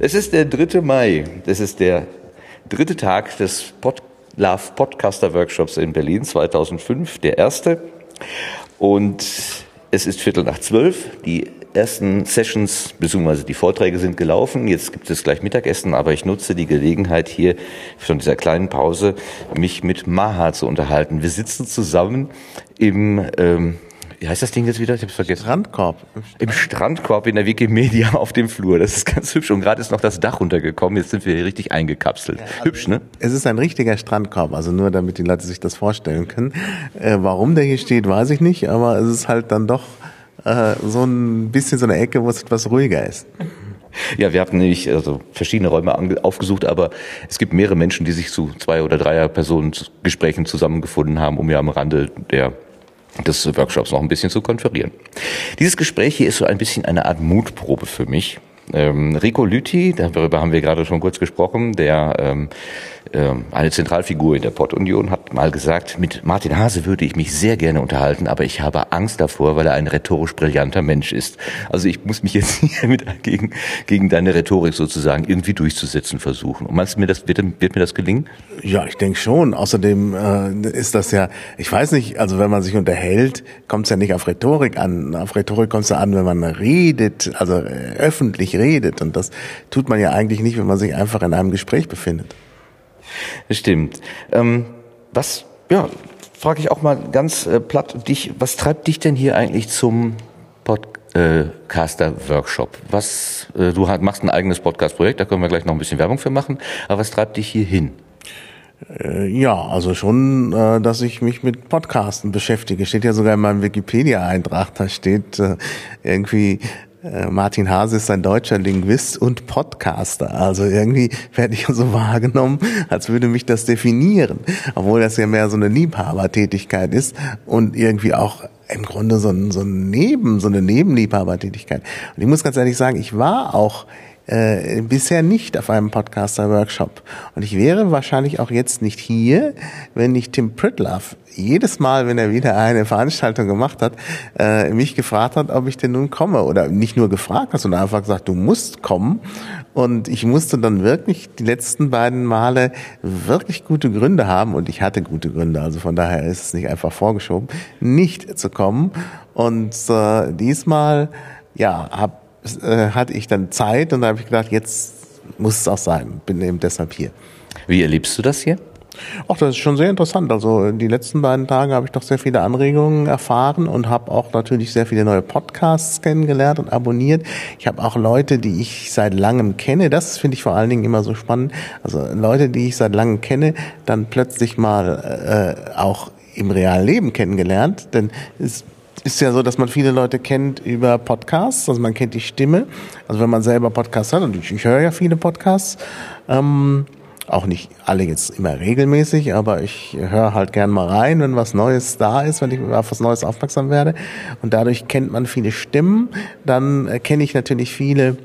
Es ist der 3. Mai. Das ist der dritte Tag des Pod Love Podcaster Workshops in Berlin 2005, der erste. Und es ist Viertel nach zwölf. Die ersten Sessions bzw. die Vorträge sind gelaufen. Jetzt gibt es gleich Mittagessen, aber ich nutze die Gelegenheit hier von dieser kleinen Pause, mich mit Maha zu unterhalten. Wir sitzen zusammen im ähm, wie heißt das Ding jetzt wieder? Ich hab's vergessen. Strandkorb. Im Strandkorb in der Wikimedia auf dem Flur. Das ist ganz hübsch. Und gerade ist noch das Dach runtergekommen. Jetzt sind wir hier richtig eingekapselt. Ja, also hübsch, ne? Es ist ein richtiger Strandkorb. Also nur damit die Leute sich das vorstellen können. Äh, warum der hier steht, weiß ich nicht. Aber es ist halt dann doch äh, so ein bisschen so eine Ecke, wo es etwas ruhiger ist. Ja, wir hatten nämlich also verschiedene Räume aufgesucht, aber es gibt mehrere Menschen, die sich zu zwei oder dreier Personen Gesprächen zusammengefunden haben, um ja am Rande der des Workshops noch ein bisschen zu konferieren. Dieses Gespräch hier ist so ein bisschen eine Art Mutprobe für mich. Ähm, Rico Lüthi, darüber haben wir gerade schon kurz gesprochen, der ähm, eine Zentralfigur in der Pottunion, hat mal gesagt, mit Martin Hase würde ich mich sehr gerne unterhalten, aber ich habe Angst davor, weil er ein rhetorisch brillanter Mensch ist. Also ich muss mich jetzt hier mit gegen, gegen deine Rhetorik sozusagen irgendwie durchzusetzen versuchen. Und meinst du mir, das wird, wird mir das gelingen? Ja, ich denke schon. Außerdem äh, ist das ja, ich weiß nicht, also wenn man sich unterhält, kommt es ja nicht auf Rhetorik an. Auf Rhetorik kommt es ja an, wenn man redet, also äh, öffentlich redet. Und das tut man ja eigentlich nicht, wenn man sich einfach in einem Gespräch befindet. Stimmt. Ähm, was, ja, frage ich auch mal ganz äh, platt dich, was treibt dich denn hier eigentlich zum Podcaster-Workshop? Was, äh, du machst ein eigenes Podcast-Projekt, da können wir gleich noch ein bisschen Werbung für machen, aber was treibt dich hier hin? Äh, ja, also schon, äh, dass ich mich mit Podcasten beschäftige. Steht ja sogar in meinem Wikipedia-Eintrag, da steht äh, irgendwie äh, Martin Hase ist ein deutscher Linguist und Podcaster. Also irgendwie werde ich so wahrgenommen, als würde mich das definieren. Obwohl das ja mehr so eine Liebhabertätigkeit ist und irgendwie auch im Grunde so ein, so ein Neben, so eine Nebenliebhabertätigkeit. Und ich muss ganz ehrlich sagen, ich war auch äh, bisher nicht auf einem Podcaster-Workshop. Und ich wäre wahrscheinlich auch jetzt nicht hier, wenn nicht Tim Pritlove jedes Mal, wenn er wieder eine Veranstaltung gemacht hat, äh, mich gefragt hat, ob ich denn nun komme. Oder nicht nur gefragt hat, sondern einfach gesagt, du musst kommen. Und ich musste dann wirklich die letzten beiden Male wirklich gute Gründe haben. Und ich hatte gute Gründe. Also von daher ist es nicht einfach vorgeschoben, nicht zu kommen. Und äh, diesmal, ja, hab, äh, hatte ich dann Zeit und da habe ich gedacht, jetzt muss es auch sein. Bin eben deshalb hier. Wie erlebst du das hier? Ach, das ist schon sehr interessant. Also die letzten beiden Tage habe ich doch sehr viele Anregungen erfahren und habe auch natürlich sehr viele neue Podcasts kennengelernt und abonniert. Ich habe auch Leute, die ich seit langem kenne. Das finde ich vor allen Dingen immer so spannend. Also Leute, die ich seit langem kenne, dann plötzlich mal äh, auch im realen Leben kennengelernt. Denn es ist ja so, dass man viele Leute kennt über Podcasts, also man kennt die Stimme. Also wenn man selber Podcasts hat, und ich, ich höre ja viele Podcasts, ähm, auch nicht alle jetzt immer regelmäßig, aber ich höre halt gern mal rein, wenn was Neues da ist, wenn ich auf was Neues aufmerksam werde. Und dadurch kennt man viele Stimmen. Dann äh, kenne ich natürlich viele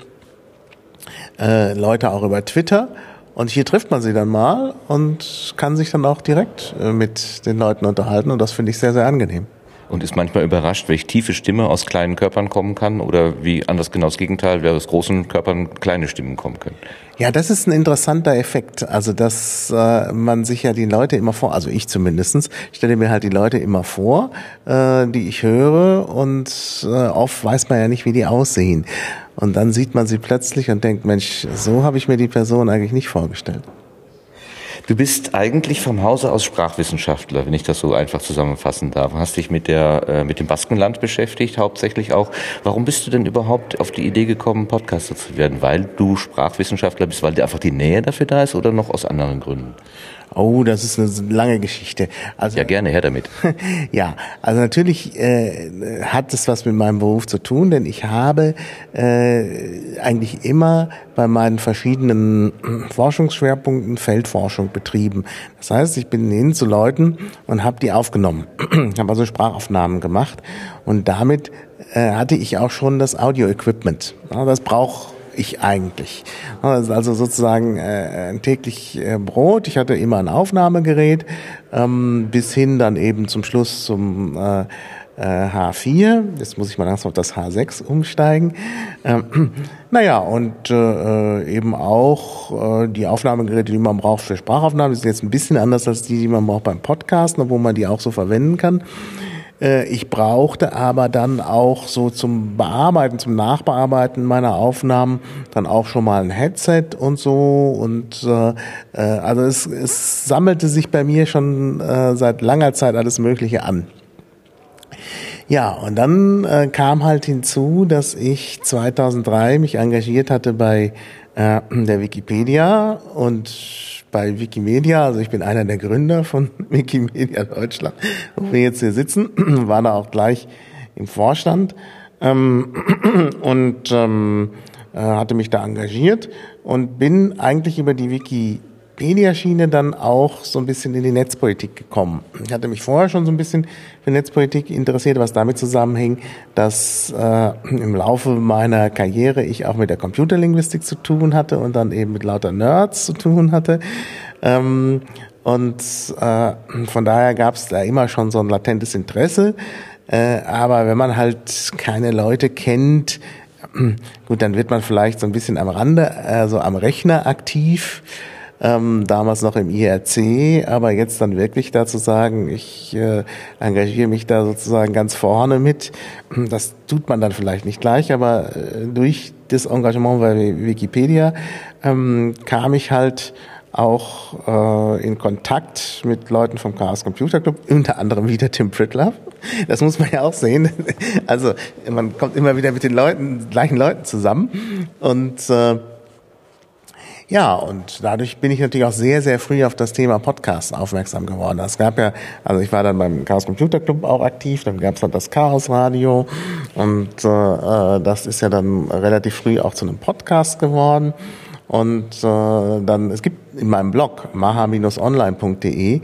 äh, Leute auch über Twitter. Und hier trifft man sie dann mal und kann sich dann auch direkt äh, mit den Leuten unterhalten. Und das finde ich sehr, sehr angenehm und ist manchmal überrascht, welche tiefe Stimme aus kleinen Körpern kommen kann oder wie anders genau das Gegenteil, wie aus großen Körpern kleine Stimmen kommen können. Ja, das ist ein interessanter Effekt. Also, dass äh, man sich ja die Leute immer vor, also ich zumindestens stelle mir halt die Leute immer vor, äh, die ich höre und äh, oft weiß man ja nicht, wie die aussehen. Und dann sieht man sie plötzlich und denkt, Mensch, so habe ich mir die Person eigentlich nicht vorgestellt. Du bist eigentlich vom Hause aus Sprachwissenschaftler, wenn ich das so einfach zusammenfassen darf. Hast dich mit der äh, mit dem Baskenland beschäftigt, hauptsächlich auch. Warum bist du denn überhaupt auf die Idee gekommen, Podcaster zu werden? Weil du Sprachwissenschaftler bist, weil dir einfach die Nähe dafür da ist oder noch aus anderen Gründen? Oh, das ist eine lange Geschichte. Also, ja, gerne her damit. ja, also natürlich äh, hat es was mit meinem Beruf zu tun, denn ich habe äh, eigentlich immer bei meinen verschiedenen Forschungsschwerpunkten Feldforschung betrieben. Das heißt, ich bin hin zu Leuten und habe die aufgenommen, habe also Sprachaufnahmen gemacht und damit äh, hatte ich auch schon das Audio-Equipment. Ja, das braucht ich eigentlich. Also sozusagen äh, täglich äh, Brot. Ich hatte immer ein Aufnahmegerät, ähm, bis hin dann eben zum Schluss zum äh, äh, H4. Jetzt muss ich mal langsam auf das H6 umsteigen. Ähm, naja, und äh, eben auch äh, die Aufnahmegeräte, die man braucht für Sprachaufnahmen, sind jetzt ein bisschen anders als die, die man braucht beim Podcasten, obwohl man die auch so verwenden kann. Äh, ich brauchte aber dann auch so zum Bearbeiten, zum Nachbearbeiten meiner Aufnahmen dann auch schon mal ein Headset und so. Und äh, äh, also es, es sammelte sich bei mir schon äh, seit langer Zeit alles Mögliche an. Ja, und dann äh, kam halt hinzu, dass ich 2003 mich engagiert hatte bei äh, der Wikipedia und bei Wikimedia, also ich bin einer der Gründer von Wikimedia Deutschland, wo wir jetzt hier sitzen, war da auch gleich im Vorstand ähm, und ähm, äh, hatte mich da engagiert und bin eigentlich über die Wiki Wikipedia-Schiene dann auch so ein bisschen in die Netzpolitik gekommen. Ich hatte mich vorher schon so ein bisschen für Netzpolitik interessiert, was damit zusammenhing, dass äh, im Laufe meiner Karriere ich auch mit der Computerlinguistik zu tun hatte und dann eben mit lauter Nerds zu tun hatte. Ähm, und äh, von daher gab es da immer schon so ein latentes Interesse. Äh, aber wenn man halt keine Leute kennt, gut, dann wird man vielleicht so ein bisschen am Rande, also am Rechner aktiv ähm, damals noch im IRC, aber jetzt dann wirklich dazu sagen, ich äh, engagiere mich da sozusagen ganz vorne mit. Das tut man dann vielleicht nicht gleich, aber äh, durch das Engagement bei Wikipedia ähm, kam ich halt auch äh, in Kontakt mit Leuten vom Chaos Computer Club, unter anderem wieder Tim Pritlove. Das muss man ja auch sehen. Also man kommt immer wieder mit den Leuten, gleichen Leuten zusammen und äh, ja, und dadurch bin ich natürlich auch sehr, sehr früh auf das Thema Podcast aufmerksam geworden. Es gab ja, also ich war dann beim Chaos Computer Club auch aktiv, dann gab es dann das Chaos Radio und äh, das ist ja dann relativ früh auch zu einem Podcast geworden. Und äh, dann, es gibt in meinem Blog maha-online.de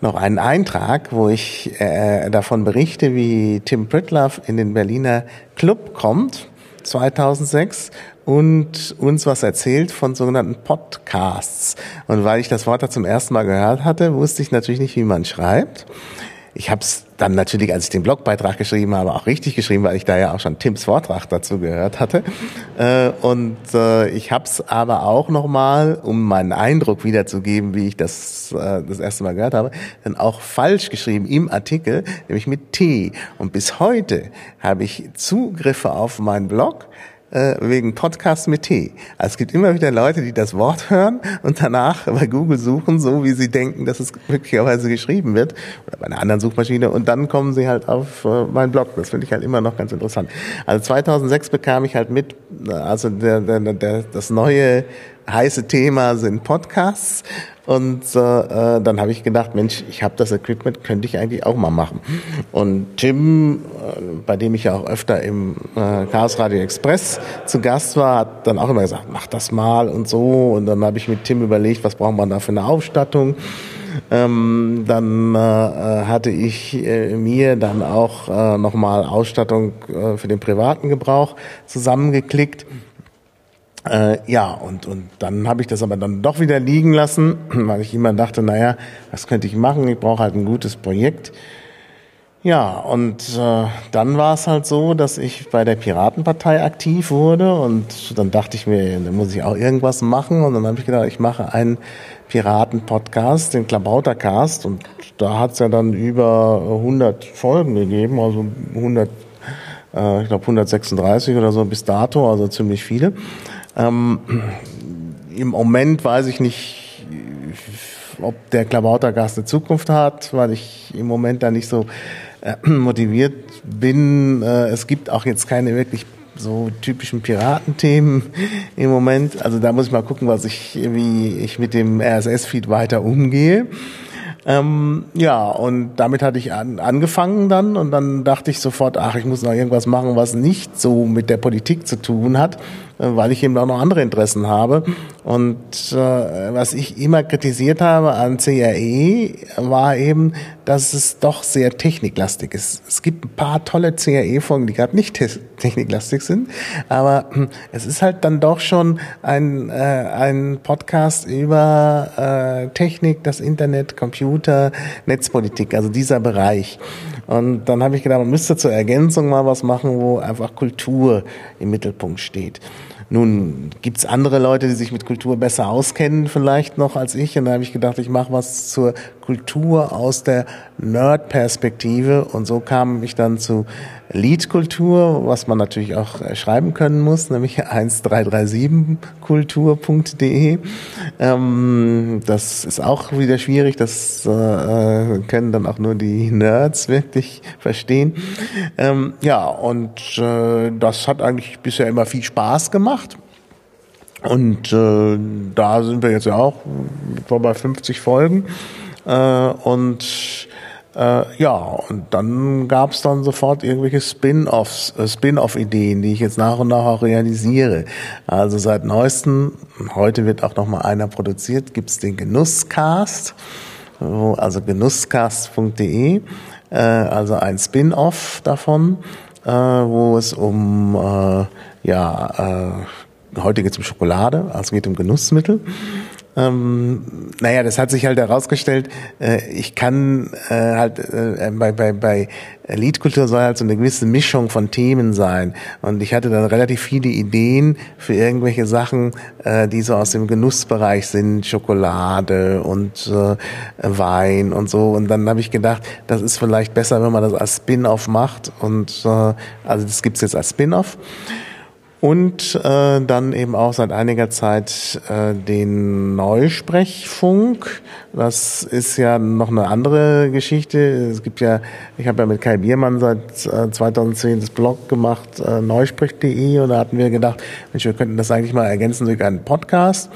noch einen Eintrag, wo ich äh, davon berichte, wie Tim Pritlove in den Berliner Club kommt 2006 und uns was erzählt von sogenannten Podcasts. Und weil ich das Wort da zum ersten Mal gehört hatte, wusste ich natürlich nicht, wie man schreibt. Ich habe es dann natürlich, als ich den Blogbeitrag geschrieben habe, auch richtig geschrieben, weil ich da ja auch schon Tims Vortrag dazu gehört hatte. Äh, und äh, ich habe es aber auch nochmal, um meinen Eindruck wiederzugeben, wie ich das äh, das erste Mal gehört habe, dann auch falsch geschrieben im Artikel, nämlich mit T. Und bis heute habe ich Zugriffe auf meinen Blog äh, wegen Podcast mit T. Also es gibt immer wieder Leute, die das Wort hören und danach bei Google suchen, so wie sie denken, dass es möglicherweise geschrieben wird oder bei einer anderen Suchmaschine und dann kommen sie halt auf äh, meinen Blog. Das finde ich halt immer noch ganz interessant. Also 2006 bekam ich halt mit, also der, der, der, das neue heiße Thema sind Podcasts und äh, äh, dann habe ich gedacht, Mensch, ich habe das Equipment, könnte ich eigentlich auch mal machen. Und Tim, äh, bei dem ich ja auch öfter im äh, Chaos Radio Express zu Gast war, hat dann auch immer gesagt, mach das mal und so. Und dann habe ich mit Tim überlegt, was braucht man da für eine Ausstattung. Ähm, dann äh, äh hatte ich äh, mir dann auch äh, nochmal Ausstattung äh, für den privaten Gebrauch zusammengeklickt. Äh, ja, und, und dann habe ich das aber dann doch wieder liegen lassen, weil ich immer dachte, naja, was könnte ich machen? Ich brauche halt ein gutes Projekt. Ja, und äh, dann war es halt so, dass ich bei der Piratenpartei aktiv wurde und dann dachte ich mir, da muss ich auch irgendwas machen und dann habe ich gedacht, ich mache einen Piraten-Podcast, den Klabautercast und da hat es ja dann über 100 Folgen gegeben, also 100, äh, ich glaube 136 oder so bis dato, also ziemlich viele. Ähm, Im Moment weiß ich nicht, ob der Klabautergast eine Zukunft hat, weil ich im Moment da nicht so äh, motiviert bin. Äh, es gibt auch jetzt keine wirklich so typischen Piratenthemen im Moment. Also da muss ich mal gucken, was ich, wie ich mit dem RSS-Feed weiter umgehe. Ähm, ja, und damit hatte ich an, angefangen dann und dann dachte ich sofort, ach, ich muss noch irgendwas machen, was nicht so mit der Politik zu tun hat. Weil ich eben auch noch andere Interessen habe. Und äh, was ich immer kritisiert habe an CRE war eben, dass es doch sehr techniklastig ist. Es gibt ein paar tolle CRE-Folgen, die gerade nicht techniklastig sind, aber hm, es ist halt dann doch schon ein, äh, ein Podcast über äh, Technik, das Internet, Computer, Netzpolitik, also dieser Bereich. Und dann habe ich gedacht, man müsste zur Ergänzung mal was machen, wo einfach Kultur im Mittelpunkt steht. Nun gibt's andere Leute, die sich mit Kultur besser auskennen vielleicht noch als ich. Und da habe ich gedacht, ich mache was zur Kultur aus der Nerd-Perspektive. Und so kam ich dann zu Liedkultur, was man natürlich auch äh, schreiben können muss, nämlich 1337kultur.de. Ähm, das ist auch wieder schwierig, das äh, können dann auch nur die Nerds wirklich verstehen. Ähm, ja, und äh, das hat eigentlich bisher immer viel Spaß gemacht. Und äh, da sind wir jetzt ja auch bei 50 Folgen. Äh, und äh, ja, und dann gab es dann sofort irgendwelche Spin-offs, äh, Spin-off-Ideen, die ich jetzt nach und nach auch realisiere. Also seit neuestem, heute wird auch noch mal einer produziert, gibt's den Genusscast, also genusscast.de, äh, also ein Spin-off davon, äh, wo es um äh, ja äh, heute geht es um Schokolade, also geht um Genussmittel. Ähm, naja, das hat sich halt herausgestellt, äh, ich kann äh, halt äh, bei, bei, bei Liedkultur soll halt so eine gewisse Mischung von Themen sein. Und ich hatte dann relativ viele Ideen für irgendwelche Sachen, äh, die so aus dem Genussbereich sind, Schokolade und äh, Wein und so. Und dann habe ich gedacht, das ist vielleicht besser, wenn man das als Spin-off macht. Und äh, also das gibt's jetzt als Spin-off und äh, dann eben auch seit einiger Zeit äh, den Neusprechfunk. Das ist ja noch eine andere Geschichte. Es gibt ja, ich habe ja mit Kai Biermann seit äh, 2010 das Blog gemacht, äh, neusprech.de und da hatten wir gedacht, Mensch, wir könnten das eigentlich mal ergänzen durch einen Podcast.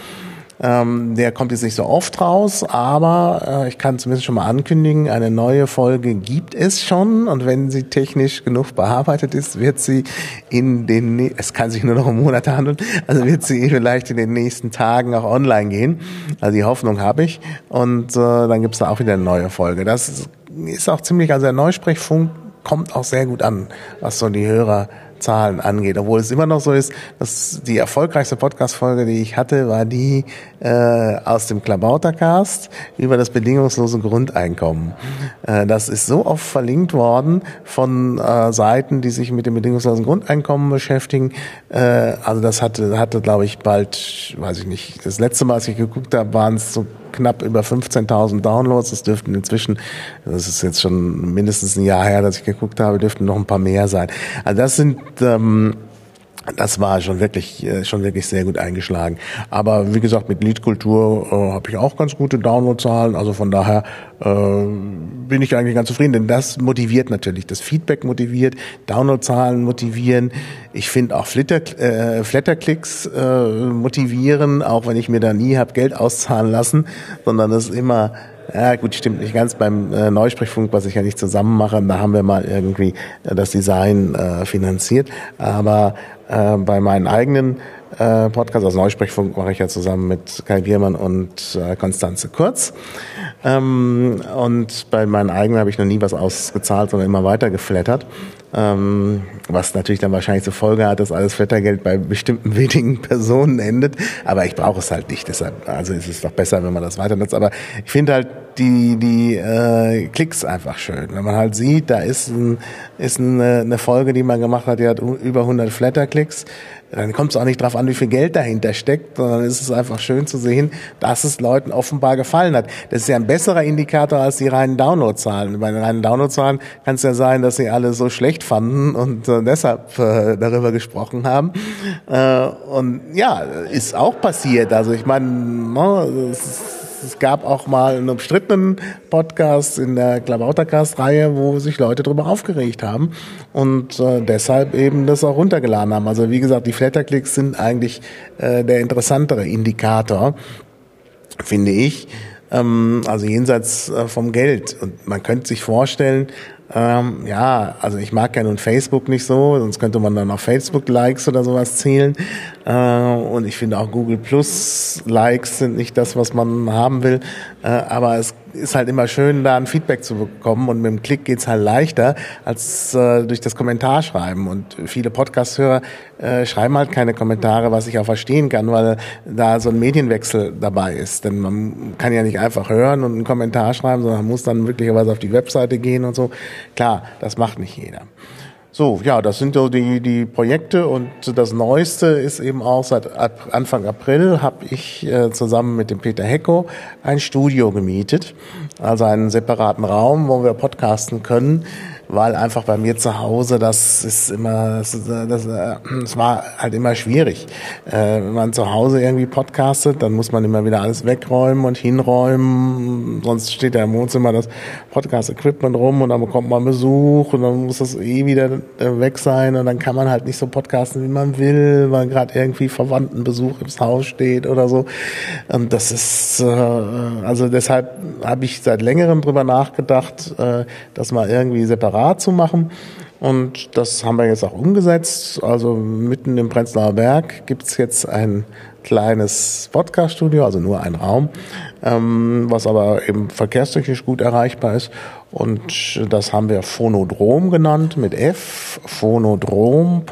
Ähm, der kommt jetzt nicht so oft raus, aber äh, ich kann zumindest schon mal ankündigen, eine neue Folge gibt es schon und wenn sie technisch genug bearbeitet ist, wird sie in den, es kann sich nur noch um Monate handeln, also wird sie vielleicht in den nächsten Tagen auch online gehen. Also die Hoffnung habe ich und äh, dann gibt es da auch wieder eine neue Folge. Das ist auch ziemlich, also der Neusprechfunk kommt auch sehr gut an, was so die Hörer Zahlen angeht. Obwohl es immer noch so ist, dass die erfolgreichste Podcast-Folge, die ich hatte, war die äh, aus dem Klabautercast über das bedingungslose Grundeinkommen. Äh, das ist so oft verlinkt worden von äh, Seiten, die sich mit dem bedingungslosen Grundeinkommen beschäftigen. Äh, also das hatte, hatte glaube ich, bald, weiß ich nicht, das letzte Mal, als ich geguckt habe, waren es so knapp über 15.000 Downloads. Das dürften inzwischen, das ist jetzt schon mindestens ein Jahr her, dass ich geguckt habe, dürften noch ein paar mehr sein. Also das sind ähm, das war schon wirklich äh, schon wirklich sehr gut eingeschlagen. Aber wie gesagt, mit Liedkultur äh, habe ich auch ganz gute Downloadzahlen. Also von daher äh, bin ich eigentlich ganz zufrieden, denn das motiviert natürlich. Das Feedback motiviert, Downloadzahlen motivieren. Ich finde auch Flitter, äh, Flatterklicks äh, motivieren, auch wenn ich mir da nie hab Geld auszahlen lassen, sondern das ist immer ja, gut, stimmt nicht ganz. Beim äh, Neusprechfunk, was ich ja nicht zusammen mache, da haben wir mal irgendwie äh, das Design äh, finanziert. Aber äh, bei meinen eigenen äh, Podcasts, also Neusprechfunk mache ich ja zusammen mit Kai Biermann und äh, Konstanze Kurz. Ähm, und bei meinen eigenen habe ich noch nie was ausgezahlt, sondern immer weiter geflattert. Ähm, was natürlich dann wahrscheinlich zur Folge hat, dass alles Flattergeld bei bestimmten wenigen Personen endet. Aber ich brauche es halt nicht. Deshalb, also ist es doch besser, wenn man das weiter nutzt. Aber ich finde halt die, die äh, Klicks einfach schön. Wenn man halt sieht, da ist, ein, ist eine, eine Folge, die man gemacht hat, die hat über 100 Flatterklicks dann kommt es auch nicht drauf an, wie viel Geld dahinter steckt, sondern es ist einfach schön zu sehen, dass es Leuten offenbar gefallen hat. Das ist ja ein besserer Indikator als die reinen Downloadzahlen. Bei den reinen Downloadzahlen kann es ja sein, dass sie alle so schlecht fanden und äh, deshalb äh, darüber gesprochen haben. Äh, und ja, ist auch passiert. Also ich meine, no, es gab auch mal einen umstrittenen Podcast in der Klabautercast-Reihe, wo sich Leute darüber aufgeregt haben und äh, deshalb eben das auch runtergeladen haben. Also wie gesagt, die Flatterklicks sind eigentlich äh, der interessantere Indikator, finde ich. Ähm, also jenseits äh, vom Geld. Und man könnte sich vorstellen, ähm, ja, also ich mag ja nun Facebook nicht so, sonst könnte man dann auf Facebook-Likes oder sowas zählen. Äh, und ich finde auch Google Plus Likes sind nicht das, was man haben will. Äh, aber es ist halt immer schön, da ein Feedback zu bekommen. Und mit dem Klick geht's halt leichter als äh, durch das Kommentarschreiben. Und viele Podcast-Hörer äh, schreiben halt keine Kommentare, was ich auch verstehen kann, weil da so ein Medienwechsel dabei ist. Denn man kann ja nicht einfach hören und einen Kommentar schreiben, sondern muss dann möglicherweise auf die Webseite gehen und so. Klar, das macht nicht jeder. So, ja, das sind so die, die Projekte und das Neueste ist eben auch seit Anfang April habe ich äh, zusammen mit dem Peter Hecko ein Studio gemietet, also einen separaten Raum, wo wir podcasten können weil einfach bei mir zu Hause, das ist immer, das, das, das war halt immer schwierig. Äh, wenn man zu Hause irgendwie podcastet, dann muss man immer wieder alles wegräumen und hinräumen, sonst steht ja im Wohnzimmer das Podcast-Equipment rum und dann bekommt man Besuch und dann muss das eh wieder äh, weg sein und dann kann man halt nicht so podcasten, wie man will, weil gerade irgendwie Verwandtenbesuch ins Haus steht oder so. Und das ist, äh, also deshalb habe ich seit längerem drüber nachgedacht, äh, das mal irgendwie separat separat zu machen. Und das haben wir jetzt auch umgesetzt. Also mitten im Prenzlauer Berg gibt es jetzt ein kleines Podcast-Studio, also nur ein Raum, ähm, was aber eben verkehrstechnisch gut erreichbar ist. Und das haben wir Phonodrom genannt mit F, phonodrom.de.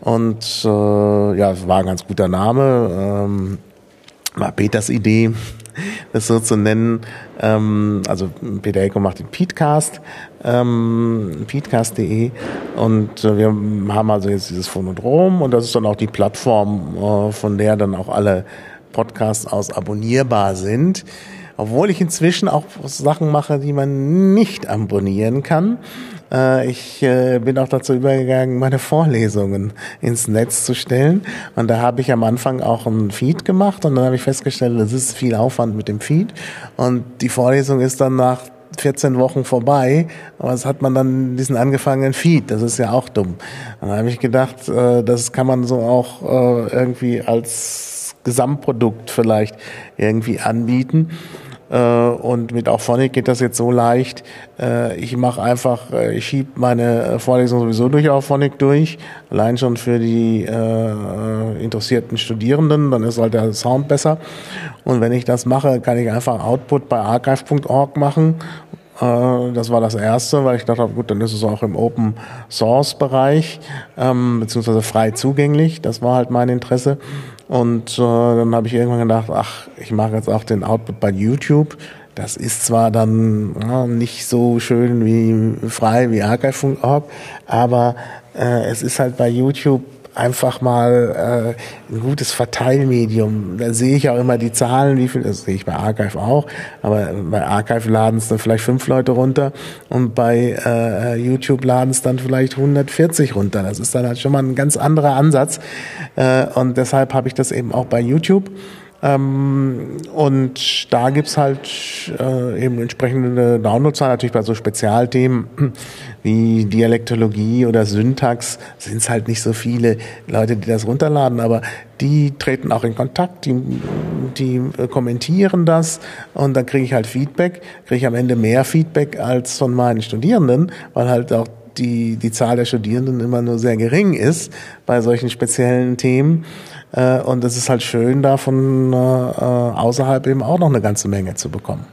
Und äh, ja, es war ein ganz guter Name. Ähm, war Peters Idee das so zu nennen. Ähm, also Peter Eko macht den Petecast, ähm, petecast.de und äh, wir haben also jetzt dieses Phonodrom und das ist dann auch die Plattform, äh, von der dann auch alle Podcasts aus abonnierbar sind. Obwohl ich inzwischen auch Sachen mache, die man nicht abonnieren kann. Äh, ich äh, bin auch dazu übergegangen, meine Vorlesungen ins Netz zu stellen. Und da habe ich am Anfang auch einen Feed gemacht und dann habe ich festgestellt, es ist viel Aufwand mit dem Feed. Und die Vorlesung ist dann nach 14 Wochen vorbei, aber es hat man dann diesen angefangenen Feed, das ist ja auch dumm. Und dann habe ich gedacht, äh, das kann man so auch irgendwie als Gesamtprodukt vielleicht irgendwie anbieten. Äh, und mit Auphonic geht das jetzt so leicht. Äh, ich mache einfach, äh, ich schiebe meine Vorlesung sowieso durch Auphonic durch, allein schon für die äh, interessierten Studierenden, dann ist halt der Sound besser. Und wenn ich das mache, kann ich einfach Output bei archive.org machen das war das erste, weil ich dachte, gut, dann ist es auch im Open Source Bereich, ähm, beziehungsweise frei zugänglich. Das war halt mein Interesse. Und äh, dann habe ich irgendwann gedacht, ach, ich mache jetzt auch den Output bei YouTube. Das ist zwar dann ja, nicht so schön wie frei wie archive.org, aber äh, es ist halt bei YouTube einfach mal äh, ein gutes Verteilmedium. Da sehe ich auch immer die Zahlen, wie viel, das sehe ich bei Archive auch, aber bei Archive laden es dann vielleicht fünf Leute runter und bei äh, YouTube laden es dann vielleicht 140 runter. Das ist dann halt schon mal ein ganz anderer Ansatz äh, und deshalb habe ich das eben auch bei YouTube. Ähm, und da gibt's halt äh, eben entsprechende Downloadzahlen. Natürlich bei so Spezialthemen wie Dialektologie oder Syntax sind es halt nicht so viele Leute, die das runterladen, aber die treten auch in Kontakt, die, die kommentieren das und dann kriege ich halt Feedback, kriege ich am Ende mehr Feedback als von meinen Studierenden, weil halt auch die, die Zahl der Studierenden immer nur sehr gering ist bei solchen speziellen Themen. Äh, und es ist halt schön, da von äh, außerhalb eben auch noch eine ganze Menge zu bekommen.